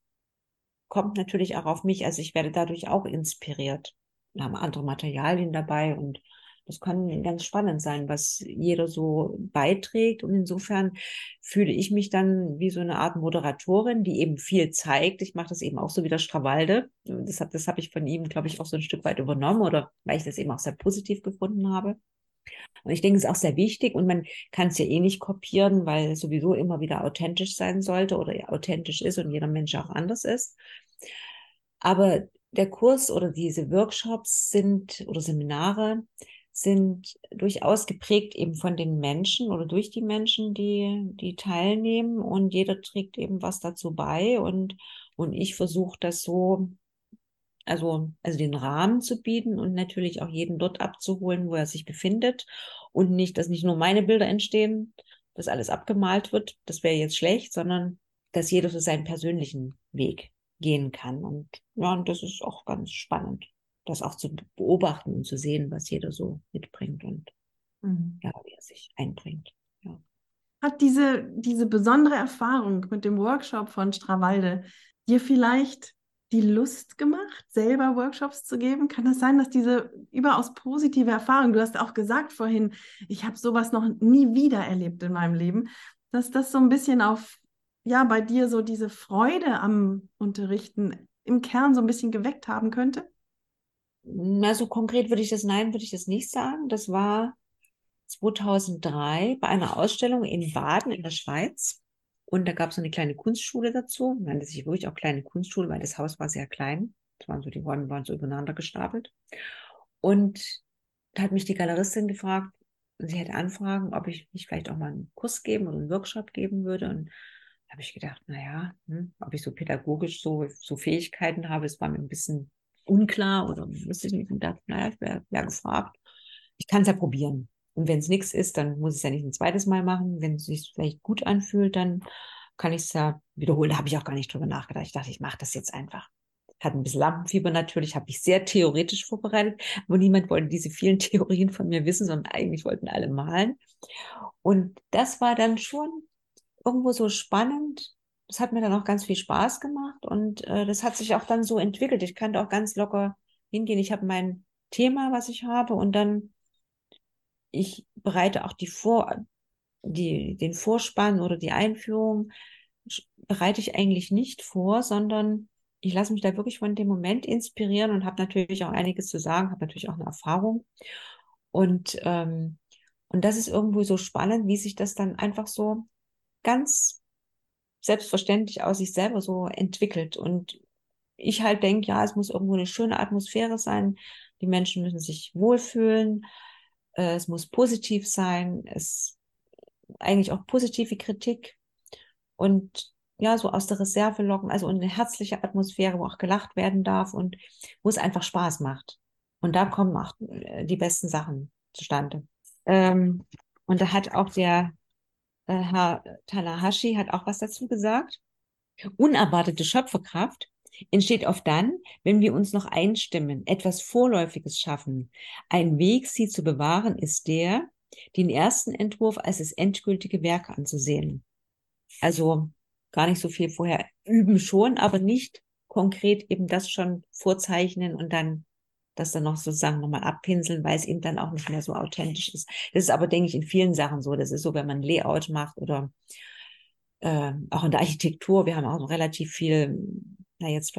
kommt natürlich auch auf mich. Also ich werde dadurch auch inspiriert. Wir haben andere Materialien dabei und das kann ganz spannend sein, was jeder so beiträgt. Und insofern fühle ich mich dann wie so eine Art Moderatorin, die eben viel zeigt. Ich mache das eben auch so wie der Strawalde. Das habe das hab ich von ihm, glaube ich, auch so ein Stück weit übernommen oder weil ich das eben auch sehr positiv gefunden habe. Und ich denke, es ist auch sehr wichtig und man kann es ja eh nicht kopieren, weil es sowieso immer wieder authentisch sein sollte oder ja authentisch ist und jeder Mensch auch anders ist. Aber der Kurs oder diese Workshops sind oder Seminare sind durchaus geprägt eben von den Menschen oder durch die Menschen, die, die teilnehmen und jeder trägt eben was dazu bei und, und ich versuche das so also, also den Rahmen zu bieten und natürlich auch jeden dort abzuholen, wo er sich befindet. Und nicht, dass nicht nur meine Bilder entstehen, dass alles abgemalt wird, das wäre jetzt schlecht, sondern dass jeder so seinen persönlichen Weg gehen kann. Und ja, und das ist auch ganz spannend, das auch zu beobachten und zu sehen, was jeder so mitbringt und mhm. ja, wie er sich einbringt. Ja. Hat diese, diese besondere Erfahrung mit dem Workshop von Strawalde dir vielleicht die Lust gemacht, selber Workshops zu geben? Kann das sein, dass diese überaus positive Erfahrung, du hast auch gesagt vorhin, ich habe sowas noch nie wieder erlebt in meinem Leben, dass das so ein bisschen auf, ja, bei dir so diese Freude am Unterrichten im Kern so ein bisschen geweckt haben könnte? Na, so konkret würde ich das, nein, würde ich das nicht sagen. Das war 2003 bei einer Ausstellung in Baden in der Schweiz. Und da gab es eine kleine Kunstschule dazu. Nannte sich wirklich auch kleine Kunstschule, weil das Haus war sehr klein. Das waren so, die Räume waren so übereinander gestapelt. Und da hat mich die Galeristin gefragt, sie hätte Anfragen, ob ich nicht vielleicht auch mal einen Kurs geben oder einen Workshop geben würde. Und da habe ich gedacht, naja, hm, ob ich so pädagogisch so, so Fähigkeiten habe, es war mir ein bisschen unklar oder wusste ich nicht. Und dachte, naja, ich wäre wär gefragt. Ich kann es ja probieren. Und wenn es nichts ist, dann muss ich es ja nicht ein zweites Mal machen. Wenn es sich vielleicht gut anfühlt, dann kann ich es ja wiederholen. Da habe ich auch gar nicht drüber nachgedacht. Ich dachte, ich mache das jetzt einfach. Hat ein bisschen Lampenfieber natürlich, habe ich sehr theoretisch vorbereitet, aber niemand wollte diese vielen *laughs* Theorien von mir wissen, sondern eigentlich wollten alle malen. Und das war dann schon irgendwo so spannend. Das hat mir dann auch ganz viel Spaß gemacht und äh, das hat sich auch dann so entwickelt. Ich kann da auch ganz locker hingehen. Ich habe mein Thema, was ich habe und dann ich bereite auch die Vor, die, den Vorspann oder die Einführung bereite ich eigentlich nicht vor, sondern ich lasse mich da wirklich von dem Moment inspirieren und habe natürlich auch einiges zu sagen, habe natürlich auch eine Erfahrung. Und, ähm, und das ist irgendwo so spannend, wie sich das dann einfach so ganz selbstverständlich aus sich selber so entwickelt. Und ich halt denke, ja, es muss irgendwo eine schöne Atmosphäre sein. Die Menschen müssen sich wohlfühlen. Äh, es muss positiv sein, es eigentlich auch positive Kritik und ja, so aus der Reserve locken, also eine herzliche Atmosphäre, wo auch gelacht werden darf und wo es einfach Spaß macht. Und da kommen auch äh, die besten Sachen zustande. Ähm, und da hat auch der äh, Herr Tanahashi hat auch was dazu gesagt. Unerwartete Schöpferkraft entsteht oft dann, wenn wir uns noch einstimmen, etwas Vorläufiges schaffen. Ein Weg, sie zu bewahren, ist der, den ersten Entwurf als das endgültige Werk anzusehen. Also gar nicht so viel vorher üben schon, aber nicht konkret eben das schon vorzeichnen und dann das dann noch sozusagen nochmal abpinseln, weil es eben dann auch nicht mehr so authentisch ist. Das ist aber, denke ich, in vielen Sachen so. Das ist so, wenn man Layout macht oder äh, auch in der Architektur. Wir haben auch relativ viel na jetzt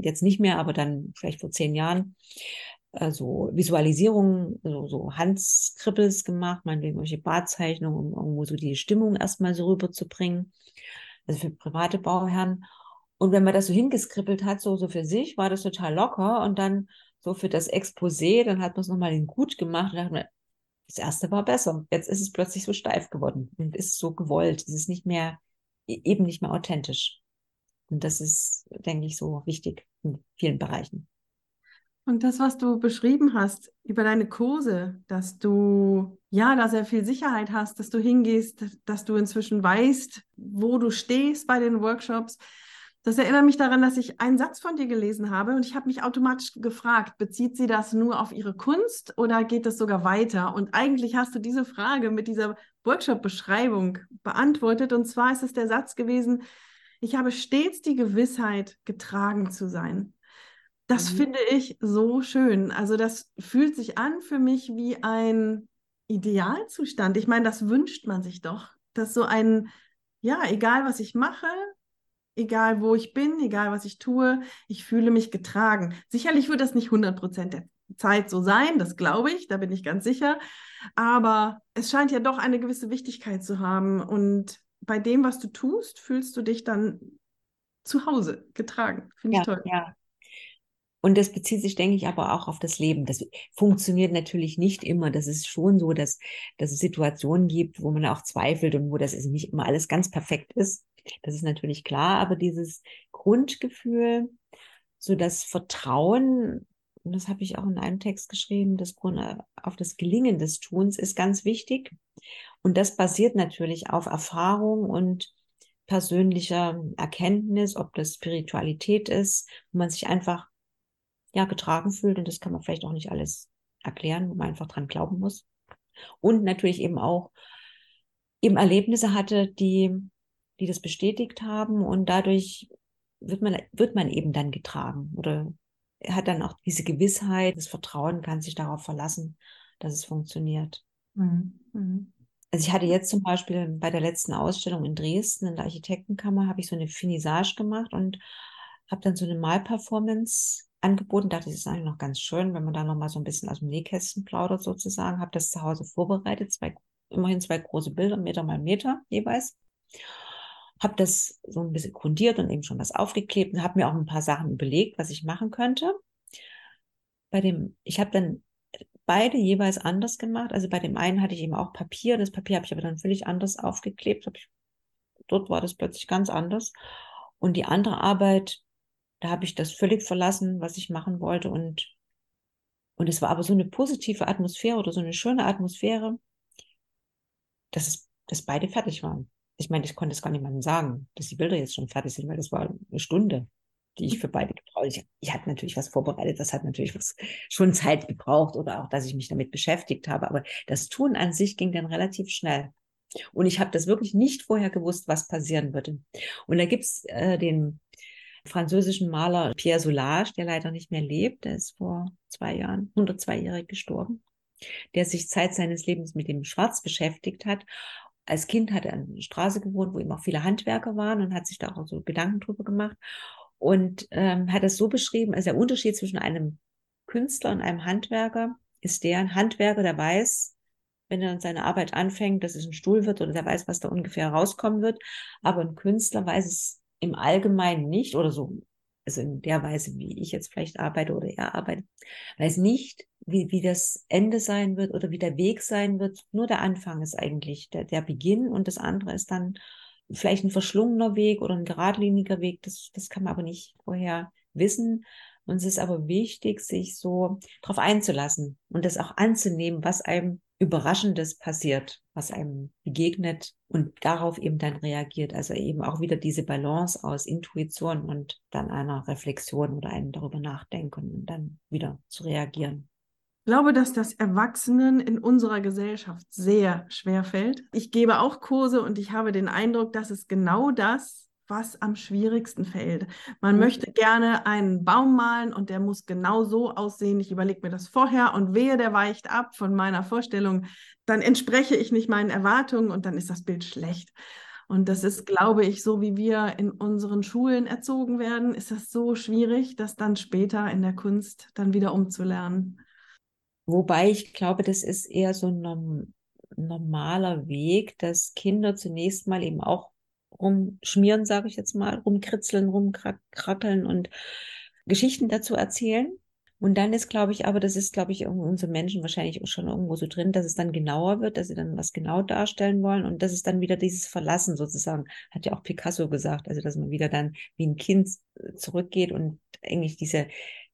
jetzt nicht mehr, aber dann vielleicht vor zehn Jahren, also Visualisierungen, so, so Handskribbels gemacht, meinetwegen irgendwelche Badzeichnungen, um irgendwo so die Stimmung erstmal so rüberzubringen. Also für private Bauherren. Und wenn man das so hingeskribbelt hat, so, so für sich, war das total locker. Und dann so für das Exposé, dann hat man es nochmal in gut gemacht und dachte man, das erste war besser. Jetzt ist es plötzlich so steif geworden und ist so gewollt. Es ist nicht mehr, e-, eben nicht mehr authentisch. Und das ist, denke ich, so wichtig in vielen Bereichen. Und das, was du beschrieben hast über deine Kurse, dass du ja da sehr viel Sicherheit hast, dass du hingehst, dass du inzwischen weißt, wo du stehst bei den Workshops. Das erinnert mich daran, dass ich einen Satz von dir gelesen habe und ich habe mich automatisch gefragt, bezieht sie das nur auf ihre Kunst oder geht es sogar weiter? Und eigentlich hast du diese Frage mit dieser Workshop-Beschreibung beantwortet. Und zwar ist es der Satz gewesen, ich habe stets die Gewissheit, getragen zu sein. Das mhm. finde ich so schön. Also das fühlt sich an für mich wie ein Idealzustand. Ich meine, das wünscht man sich doch, dass so ein, ja, egal was ich mache, egal wo ich bin, egal was ich tue, ich fühle mich getragen. Sicherlich wird das nicht 100 Prozent der Zeit so sein, das glaube ich, da bin ich ganz sicher. Aber es scheint ja doch eine gewisse Wichtigkeit zu haben. Und bei dem, was du tust, fühlst du dich dann zu Hause getragen. Finde ich ja, toll. Ja. Und das bezieht sich, denke ich, aber auch auf das Leben. Das funktioniert natürlich nicht immer. Das ist schon so, dass, dass es Situationen gibt, wo man auch zweifelt und wo das nicht immer alles ganz perfekt ist. Das ist natürlich klar, aber dieses Grundgefühl, so das Vertrauen, und das habe ich auch in einem Text geschrieben, das Grund auf das Gelingen des Tuns ist ganz wichtig. Und das basiert natürlich auf Erfahrung und persönlicher Erkenntnis, ob das Spiritualität ist, wo man sich einfach ja getragen fühlt und das kann man vielleicht auch nicht alles erklären, wo man einfach dran glauben muss. Und natürlich eben auch eben Erlebnisse hatte, die, die das bestätigt haben und dadurch wird man, wird man eben dann getragen oder hat dann auch diese Gewissheit, das Vertrauen, kann sich darauf verlassen, dass es funktioniert. Mhm. Mhm. Also ich hatte jetzt zum Beispiel bei der letzten Ausstellung in Dresden in der Architektenkammer, habe ich so eine Finissage gemacht und habe dann so eine Malperformance angeboten. Dachte, das ist eigentlich noch ganz schön, wenn man da noch mal so ein bisschen aus dem Nähkästchen plaudert sozusagen. Habe das zu Hause vorbereitet, zwei, immerhin zwei große Bilder, Meter mal Meter jeweils. Habe das so ein bisschen grundiert und eben schon was aufgeklebt und habe mir auch ein paar Sachen überlegt, was ich machen könnte. Bei dem, ich habe dann beide jeweils anders gemacht. Also bei dem einen hatte ich eben auch Papier. Das Papier habe ich aber dann völlig anders aufgeklebt. Ich, dort war das plötzlich ganz anders. Und die andere Arbeit, da habe ich das völlig verlassen, was ich machen wollte. Und, und es war aber so eine positive Atmosphäre oder so eine schöne Atmosphäre, dass, es, dass beide fertig waren. Ich meine, ich konnte es gar niemandem sagen, dass die Bilder jetzt schon fertig sind, weil das war eine Stunde die ich für beide gebraucht. Ich, ich hatte natürlich was vorbereitet, das hat natürlich was schon Zeit gebraucht oder auch, dass ich mich damit beschäftigt habe. Aber das Tun an sich ging dann relativ schnell. Und ich habe das wirklich nicht vorher gewusst, was passieren würde. Und da gibt's äh, den französischen Maler Pierre Soulages, der leider nicht mehr lebt. Der ist vor zwei Jahren, 102-jährig gestorben, der sich Zeit seines Lebens mit dem Schwarz beschäftigt hat. Als Kind hat er an der Straße gewohnt, wo eben auch viele Handwerker waren und hat sich da auch so Gedanken drüber gemacht und ähm, hat es so beschrieben, also der Unterschied zwischen einem Künstler und einem Handwerker ist der, ein Handwerker, der weiß, wenn er seine Arbeit anfängt, dass es ein Stuhl wird oder der weiß, was da ungefähr rauskommen wird. Aber ein Künstler weiß es im Allgemeinen nicht oder so, also in der Weise, wie ich jetzt vielleicht arbeite oder er arbeitet, weiß nicht, wie, wie das Ende sein wird oder wie der Weg sein wird. Nur der Anfang ist eigentlich der, der Beginn und das andere ist dann vielleicht ein verschlungener Weg oder ein geradliniger Weg, das, das kann man aber nicht vorher wissen. Und es ist aber wichtig, sich so darauf einzulassen und das auch anzunehmen, was einem Überraschendes passiert, was einem begegnet und darauf eben dann reagiert. Also eben auch wieder diese Balance aus Intuition und dann einer Reflexion oder einem darüber nachdenken und dann wieder zu reagieren. Ich glaube, dass das Erwachsenen in unserer Gesellschaft sehr schwer fällt. Ich gebe auch Kurse und ich habe den Eindruck, dass es genau das, was am schwierigsten fällt. Man mhm. möchte gerne einen Baum malen und der muss genau so aussehen. Ich überlege mir das vorher und wehe, der weicht ab von meiner Vorstellung, dann entspreche ich nicht meinen Erwartungen und dann ist das Bild schlecht. Und das ist, glaube ich, so wie wir in unseren Schulen erzogen werden, ist das so schwierig, das dann später in der Kunst dann wieder umzulernen. Wobei ich glaube, das ist eher so ein normaler Weg, dass Kinder zunächst mal eben auch rumschmieren, sage ich jetzt mal, rumkritzeln, rumkrackeln und Geschichten dazu erzählen. Und dann ist, glaube ich, aber das ist, glaube ich, unsere Menschen wahrscheinlich auch schon irgendwo so drin, dass es dann genauer wird, dass sie dann was genau darstellen wollen und das ist dann wieder dieses Verlassen sozusagen, hat ja auch Picasso gesagt, also dass man wieder dann wie ein Kind zurückgeht und eigentlich diese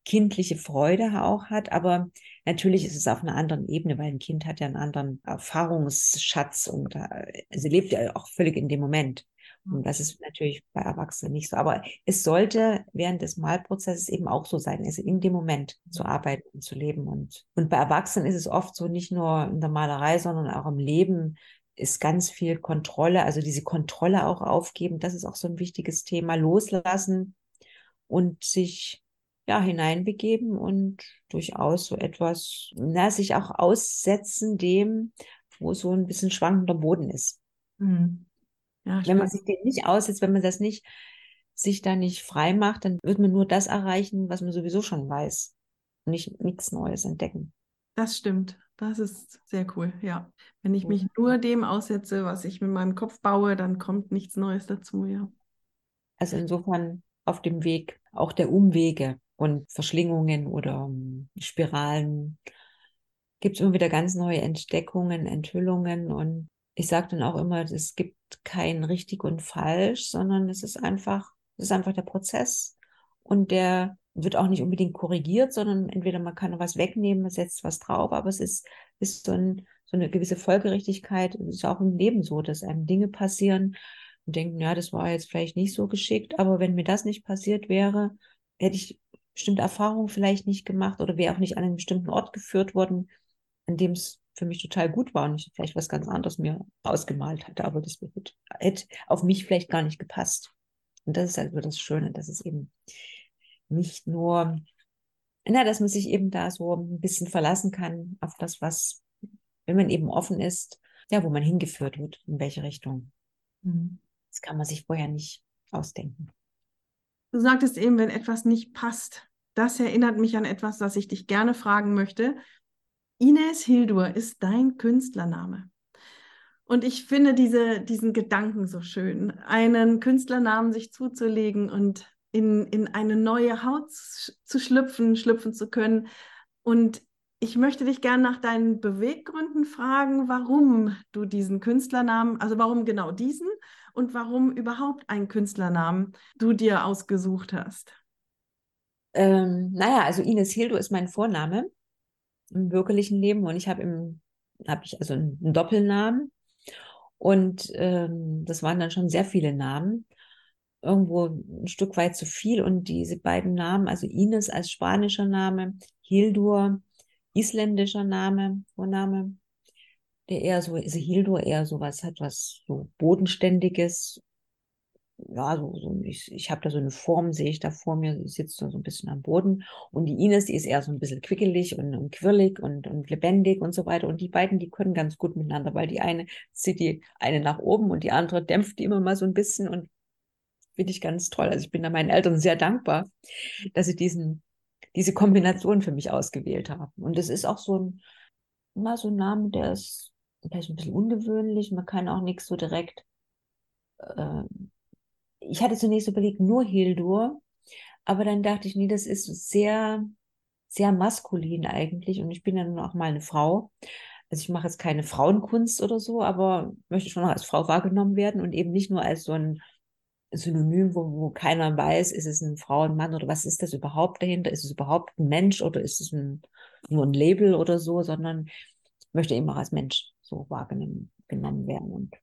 kindliche Freude auch hat, aber natürlich ist es auf einer anderen Ebene, weil ein Kind hat ja einen anderen Erfahrungsschatz und äh, sie lebt ja auch völlig in dem Moment. Und das ist natürlich bei Erwachsenen nicht so. Aber es sollte während des Malprozesses eben auch so sein, also in dem Moment zu arbeiten und zu leben. Und, und bei Erwachsenen ist es oft so, nicht nur in der Malerei, sondern auch im Leben ist ganz viel Kontrolle, also diese Kontrolle auch aufgeben. Das ist auch so ein wichtiges Thema. Loslassen und sich ja, hineinbegeben und durchaus so etwas, na, sich auch aussetzen dem, wo so ein bisschen schwankender Boden ist. Mhm. Ja, wenn man sich den nicht aussetzt, wenn man das nicht, sich da nicht frei macht, dann wird man nur das erreichen, was man sowieso schon weiß. Und nicht nichts Neues entdecken. Das stimmt. Das ist sehr cool, ja. Wenn ich mich nur dem aussetze, was ich mit meinem Kopf baue, dann kommt nichts Neues dazu, ja. Also insofern auf dem Weg auch der Umwege und Verschlingungen oder um, Spiralen gibt es immer wieder ganz neue Entdeckungen, Enthüllungen und ich sage dann auch immer, es gibt kein richtig und falsch, sondern es ist einfach, es ist einfach der Prozess und der wird auch nicht unbedingt korrigiert, sondern entweder man kann was wegnehmen, man setzt was drauf, aber es ist, ist so, ein, so eine gewisse Folgerichtigkeit. Es ist auch im Leben so, dass einem Dinge passieren und denken, ja, das war jetzt vielleicht nicht so geschickt, aber wenn mir das nicht passiert wäre, hätte ich bestimmte Erfahrungen vielleicht nicht gemacht oder wäre auch nicht an einen bestimmten Ort geführt worden, an dem es für mich total gut war und ich vielleicht was ganz anderes mir ausgemalt hatte, aber das hätte auf mich vielleicht gar nicht gepasst. Und das ist also das Schöne, dass es eben nicht nur, na, dass man sich eben da so ein bisschen verlassen kann auf das, was, wenn man eben offen ist, ja, wo man hingeführt wird, in welche Richtung. Mhm. Das kann man sich vorher nicht ausdenken. Du sagtest eben, wenn etwas nicht passt. Das erinnert mich an etwas, das ich dich gerne fragen möchte. Ines Hildur ist dein Künstlername. Und ich finde diese, diesen Gedanken so schön, einen Künstlernamen sich zuzulegen und in, in eine neue Haut zu schlüpfen, schlüpfen zu können. Und ich möchte dich gerne nach deinen Beweggründen fragen, warum du diesen Künstlernamen, also warum genau diesen und warum überhaupt einen Künstlernamen du dir ausgesucht hast. Ähm, naja, also Ines Hildo ist mein Vorname im bürgerlichen Leben und ich habe im, habe ich also einen, Doppelnamen und ähm, das waren dann schon sehr viele Namen irgendwo ein Stück weit zu viel. Und diese beiden Namen, also Ines als spanischer Name, Hildur, isländischer Name, Vorname, der eher so, also Hildur eher so was hat, was so Bodenständiges. Ja, so, so ich, ich habe da so eine Form, sehe ich da vor mir, sie sitzt so ein bisschen am Boden. Und die Ines, die ist eher so ein bisschen quickelig und, und quirlig und, und lebendig und so weiter. Und die beiden, die können ganz gut miteinander, weil die eine zieht die eine nach oben und die andere dämpft die immer mal so ein bisschen und finde ich ganz toll. Also ich bin da meinen Eltern sehr dankbar, dass sie diesen, diese Kombination für mich ausgewählt haben. Und das ist auch so ein, mal so ein Name, der ist vielleicht ein bisschen ungewöhnlich. Man kann auch nichts so direkt. Ich hatte zunächst überlegt, nur Hildur, aber dann dachte ich, nee, das ist sehr, sehr maskulin eigentlich. Und ich bin ja nun auch mal eine Frau. Also ich mache jetzt keine Frauenkunst oder so, aber möchte schon noch als Frau wahrgenommen werden und eben nicht nur als so ein Synonym, wo, wo keiner weiß, ist es eine Frau, ein Mann oder was ist das überhaupt dahinter? Ist es überhaupt ein Mensch oder ist es ein, nur ein Label oder so, sondern möchte eben auch als Mensch so wahrgenommen genommen werden. Und,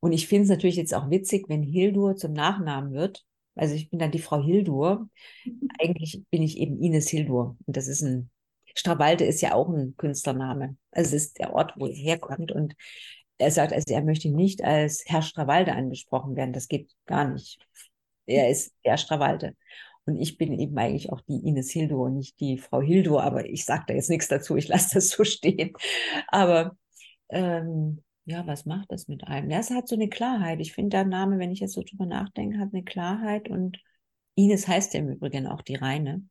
und ich finde es natürlich jetzt auch witzig, wenn Hildur zum Nachnamen wird. Also ich bin dann die Frau Hildur. *laughs* Eigentlich bin ich eben Ines Hildur. Und das ist ein, Stravalte ist ja auch ein Künstlername. Also es ist der Ort, wo er herkommt. Und er sagt, also er möchte nicht als Herr Strawalde angesprochen werden. Das geht gar nicht. Er ist Herr Strawalde. Und ich bin eben eigentlich auch die Ines Hildo und nicht die Frau Hildo, aber ich sage da jetzt nichts dazu, ich lasse das so stehen. Aber ähm, ja, was macht das mit einem? Ja, es hat so eine Klarheit. Ich finde, der Name, wenn ich jetzt so drüber nachdenke, hat eine Klarheit und Ines heißt ja im Übrigen auch die Reine.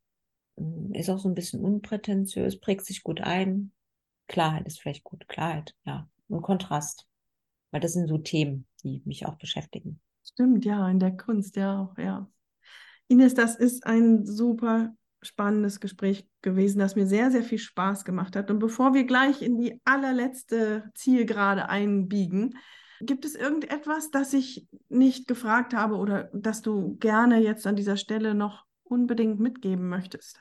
Ist auch so ein bisschen unprätentiös, prägt sich gut ein. Klarheit ist vielleicht gut. Klarheit, ja ein Kontrast. Weil das sind so Themen, die mich auch beschäftigen. Stimmt, ja, in der Kunst ja auch, ja. Ines, das ist ein super spannendes Gespräch gewesen, das mir sehr, sehr viel Spaß gemacht hat. Und bevor wir gleich in die allerletzte Zielgerade einbiegen, gibt es irgendetwas, das ich nicht gefragt habe oder das du gerne jetzt an dieser Stelle noch unbedingt mitgeben möchtest?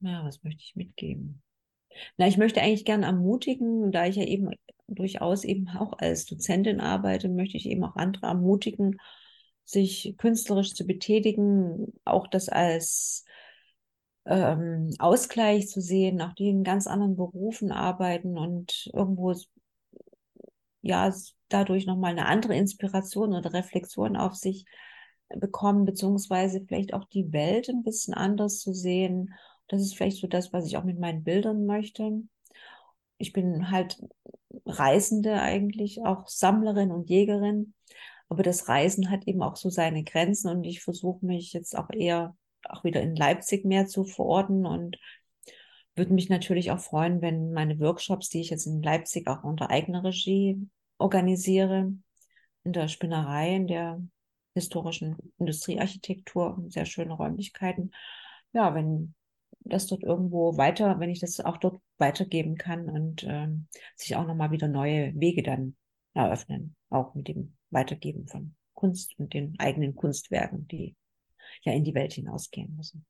Ja, was möchte ich mitgeben? Na, ich möchte eigentlich gerne ermutigen, da ich ja eben durchaus eben auch als Dozentin arbeite, möchte ich eben auch andere ermutigen, sich künstlerisch zu betätigen, auch das als ähm, Ausgleich zu sehen, auch die in ganz anderen Berufen arbeiten und irgendwo ja dadurch nochmal eine andere Inspiration oder Reflexion auf sich bekommen, beziehungsweise vielleicht auch die Welt ein bisschen anders zu sehen das ist vielleicht so das, was ich auch mit meinen Bildern möchte. Ich bin halt Reisende eigentlich, auch Sammlerin und Jägerin. Aber das Reisen hat eben auch so seine Grenzen und ich versuche mich jetzt auch eher auch wieder in Leipzig mehr zu verorten und würde mich natürlich auch freuen, wenn meine Workshops, die ich jetzt in Leipzig auch unter eigener Regie organisiere, in der Spinnerei, in der historischen Industriearchitektur, sehr schöne Räumlichkeiten. Ja, wenn das dort irgendwo weiter, wenn ich das auch dort weitergeben kann und ähm, sich auch nochmal wieder neue Wege dann eröffnen, auch mit dem Weitergeben von Kunst und den eigenen Kunstwerken, die ja in die Welt hinausgehen müssen.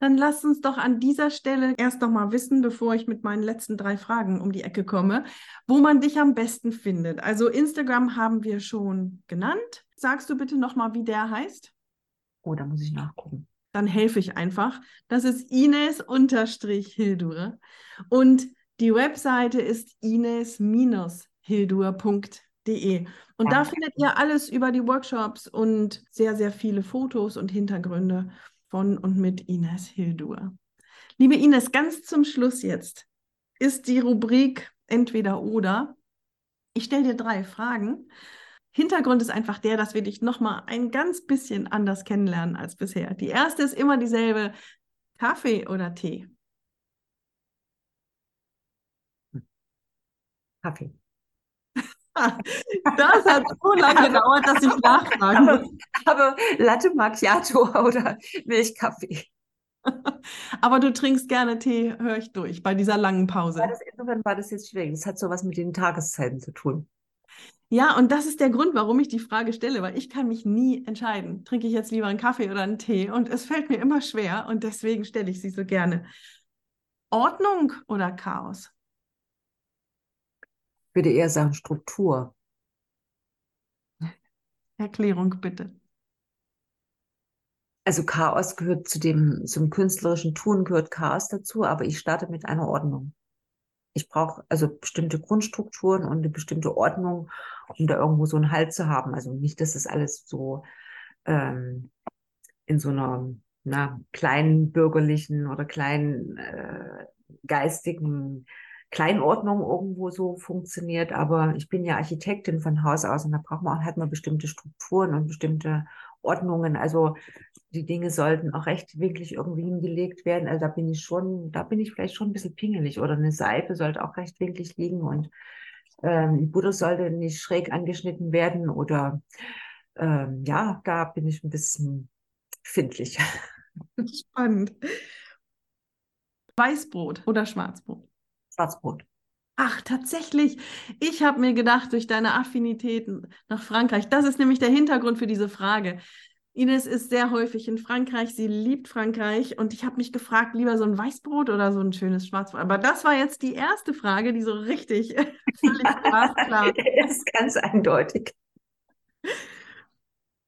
Dann lasst uns doch an dieser Stelle erst noch mal wissen, bevor ich mit meinen letzten drei Fragen um die Ecke komme, wo man dich am besten findet. Also Instagram haben wir schon genannt. Sagst du bitte noch mal, wie der heißt? Oh, da muss ich nachgucken dann helfe ich einfach. Das ist Ines-Hildur. Und die Webseite ist ines-hildur.de. www.ines-hildur.de. Und da findet ihr alles über die Workshops und sehr, sehr viele Fotos und Hintergründe von und mit Ines Hildur. Liebe Ines, ganz zum Schluss jetzt ist die Rubrik entweder oder. Ich stelle dir drei Fragen. Hintergrund ist einfach der, dass wir dich nochmal ein ganz bisschen anders kennenlernen als bisher. Die erste ist immer dieselbe. Kaffee oder Tee? Kaffee. Das hat so lange gedauert, dass ich nachfragen muss. Aber Latte Macchiato *laughs* oder Milchkaffee. Aber du trinkst gerne Tee, höre ich durch, bei dieser langen Pause. War das, insofern war das jetzt schwierig. Das hat so was mit den Tageszeiten zu tun. Ja, und das ist der Grund, warum ich die Frage stelle, weil ich kann mich nie entscheiden. Trinke ich jetzt lieber einen Kaffee oder einen Tee? Und es fällt mir immer schwer und deswegen stelle ich sie so gerne. Ordnung oder Chaos? Ich würde eher sagen Struktur. Erklärung bitte. Also Chaos gehört zu dem, zum künstlerischen Tun gehört Chaos dazu, aber ich starte mit einer Ordnung. Ich brauche also bestimmte Grundstrukturen und eine bestimmte Ordnung, um da irgendwo so einen Halt zu haben. Also nicht, dass es alles so ähm, in so einer na, kleinen bürgerlichen oder kleinen äh, geistigen Kleinordnung irgendwo so funktioniert. Aber ich bin ja Architektin von Haus aus und da braucht man halt mal bestimmte Strukturen und bestimmte Ordnungen. Also die Dinge sollten auch rechtwinklig irgendwie hingelegt werden. Also da bin ich schon, da bin ich vielleicht schon ein bisschen pingelig. Oder eine Seife sollte auch rechtwinklig liegen und ähm, die Butter sollte nicht schräg angeschnitten werden. Oder ähm, ja, da bin ich ein bisschen findlich. Spannend. Weißbrot oder Schwarzbrot? Schwarzbrot. Ach, tatsächlich. Ich habe mir gedacht, durch deine Affinitäten nach Frankreich, das ist nämlich der Hintergrund für diese Frage. Ines ist sehr häufig in Frankreich, sie liebt Frankreich und ich habe mich gefragt, lieber so ein Weißbrot oder so ein schönes Schwarzbrot. Aber das war jetzt die erste Frage, die so richtig *laughs* völlig glasklar. *laughs* Das ist ganz eindeutig.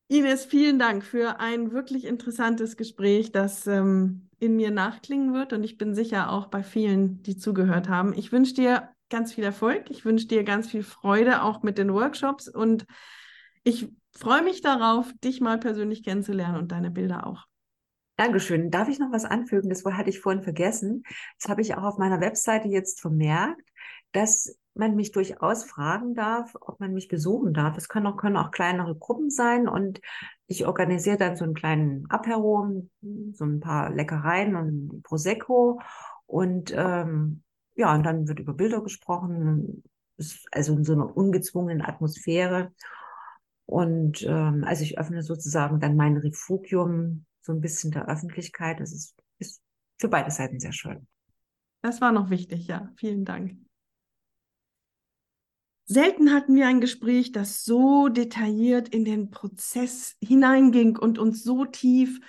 Ines, vielen Dank für ein wirklich interessantes Gespräch, das ähm, in mir nachklingen wird und ich bin sicher auch bei vielen, die zugehört haben. Ich wünsche dir ganz viel Erfolg. Ich wünsche dir ganz viel Freude auch mit den Workshops und ich freue mich darauf, dich mal persönlich kennenzulernen und deine Bilder auch. Dankeschön. Darf ich noch was anfügen? Das hatte ich vorhin vergessen. Das habe ich auch auf meiner Webseite jetzt vermerkt, dass man mich durchaus fragen darf, ob man mich besuchen darf. Es können auch, können auch kleinere Gruppen sein und ich organisiere dann so einen kleinen Apero, so ein paar Leckereien und Prosecco und ähm, ja, und dann wird über Bilder gesprochen, also in so einer ungezwungenen Atmosphäre. Und ähm, also ich öffne sozusagen dann mein Refugium so ein bisschen der Öffentlichkeit. Das ist, ist für beide Seiten sehr schön. Das war noch wichtig, ja. Vielen Dank. Selten hatten wir ein Gespräch, das so detailliert in den Prozess hineinging und uns so tief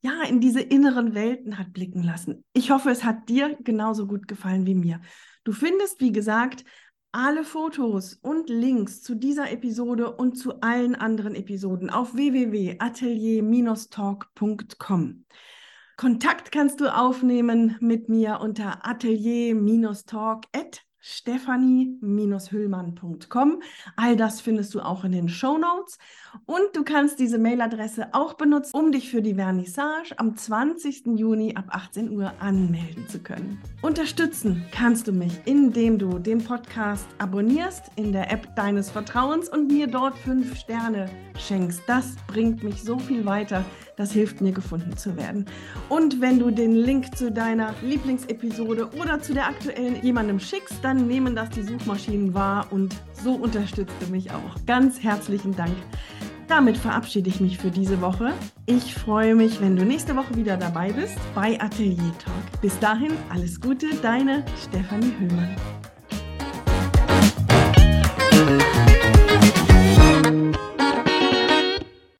ja in diese inneren Welten hat blicken lassen. Ich hoffe, es hat dir genauso gut gefallen wie mir. Du findest, wie gesagt, alle Fotos und Links zu dieser Episode und zu allen anderen Episoden auf www.atelier-talk.com. Kontakt kannst du aufnehmen mit mir unter atelier-talk@ stephanie-hüllmann.com. All das findest du auch in den Show Notes. Und du kannst diese Mailadresse auch benutzen, um dich für die Vernissage am 20. Juni ab 18 Uhr anmelden zu können. Unterstützen kannst du mich, indem du den Podcast abonnierst in der App deines Vertrauens und mir dort fünf Sterne schenkst. Das bringt mich so viel weiter. Das hilft mir, gefunden zu werden. Und wenn du den Link zu deiner Lieblingsepisode oder zu der aktuellen jemandem schickst, dann nehmen das die Suchmaschinen wahr und so unterstützt du mich auch. Ganz herzlichen Dank. Damit verabschiede ich mich für diese Woche. Ich freue mich, wenn du nächste Woche wieder dabei bist bei Atelier Talk. Bis dahin alles Gute, deine Stefanie Hüllmann.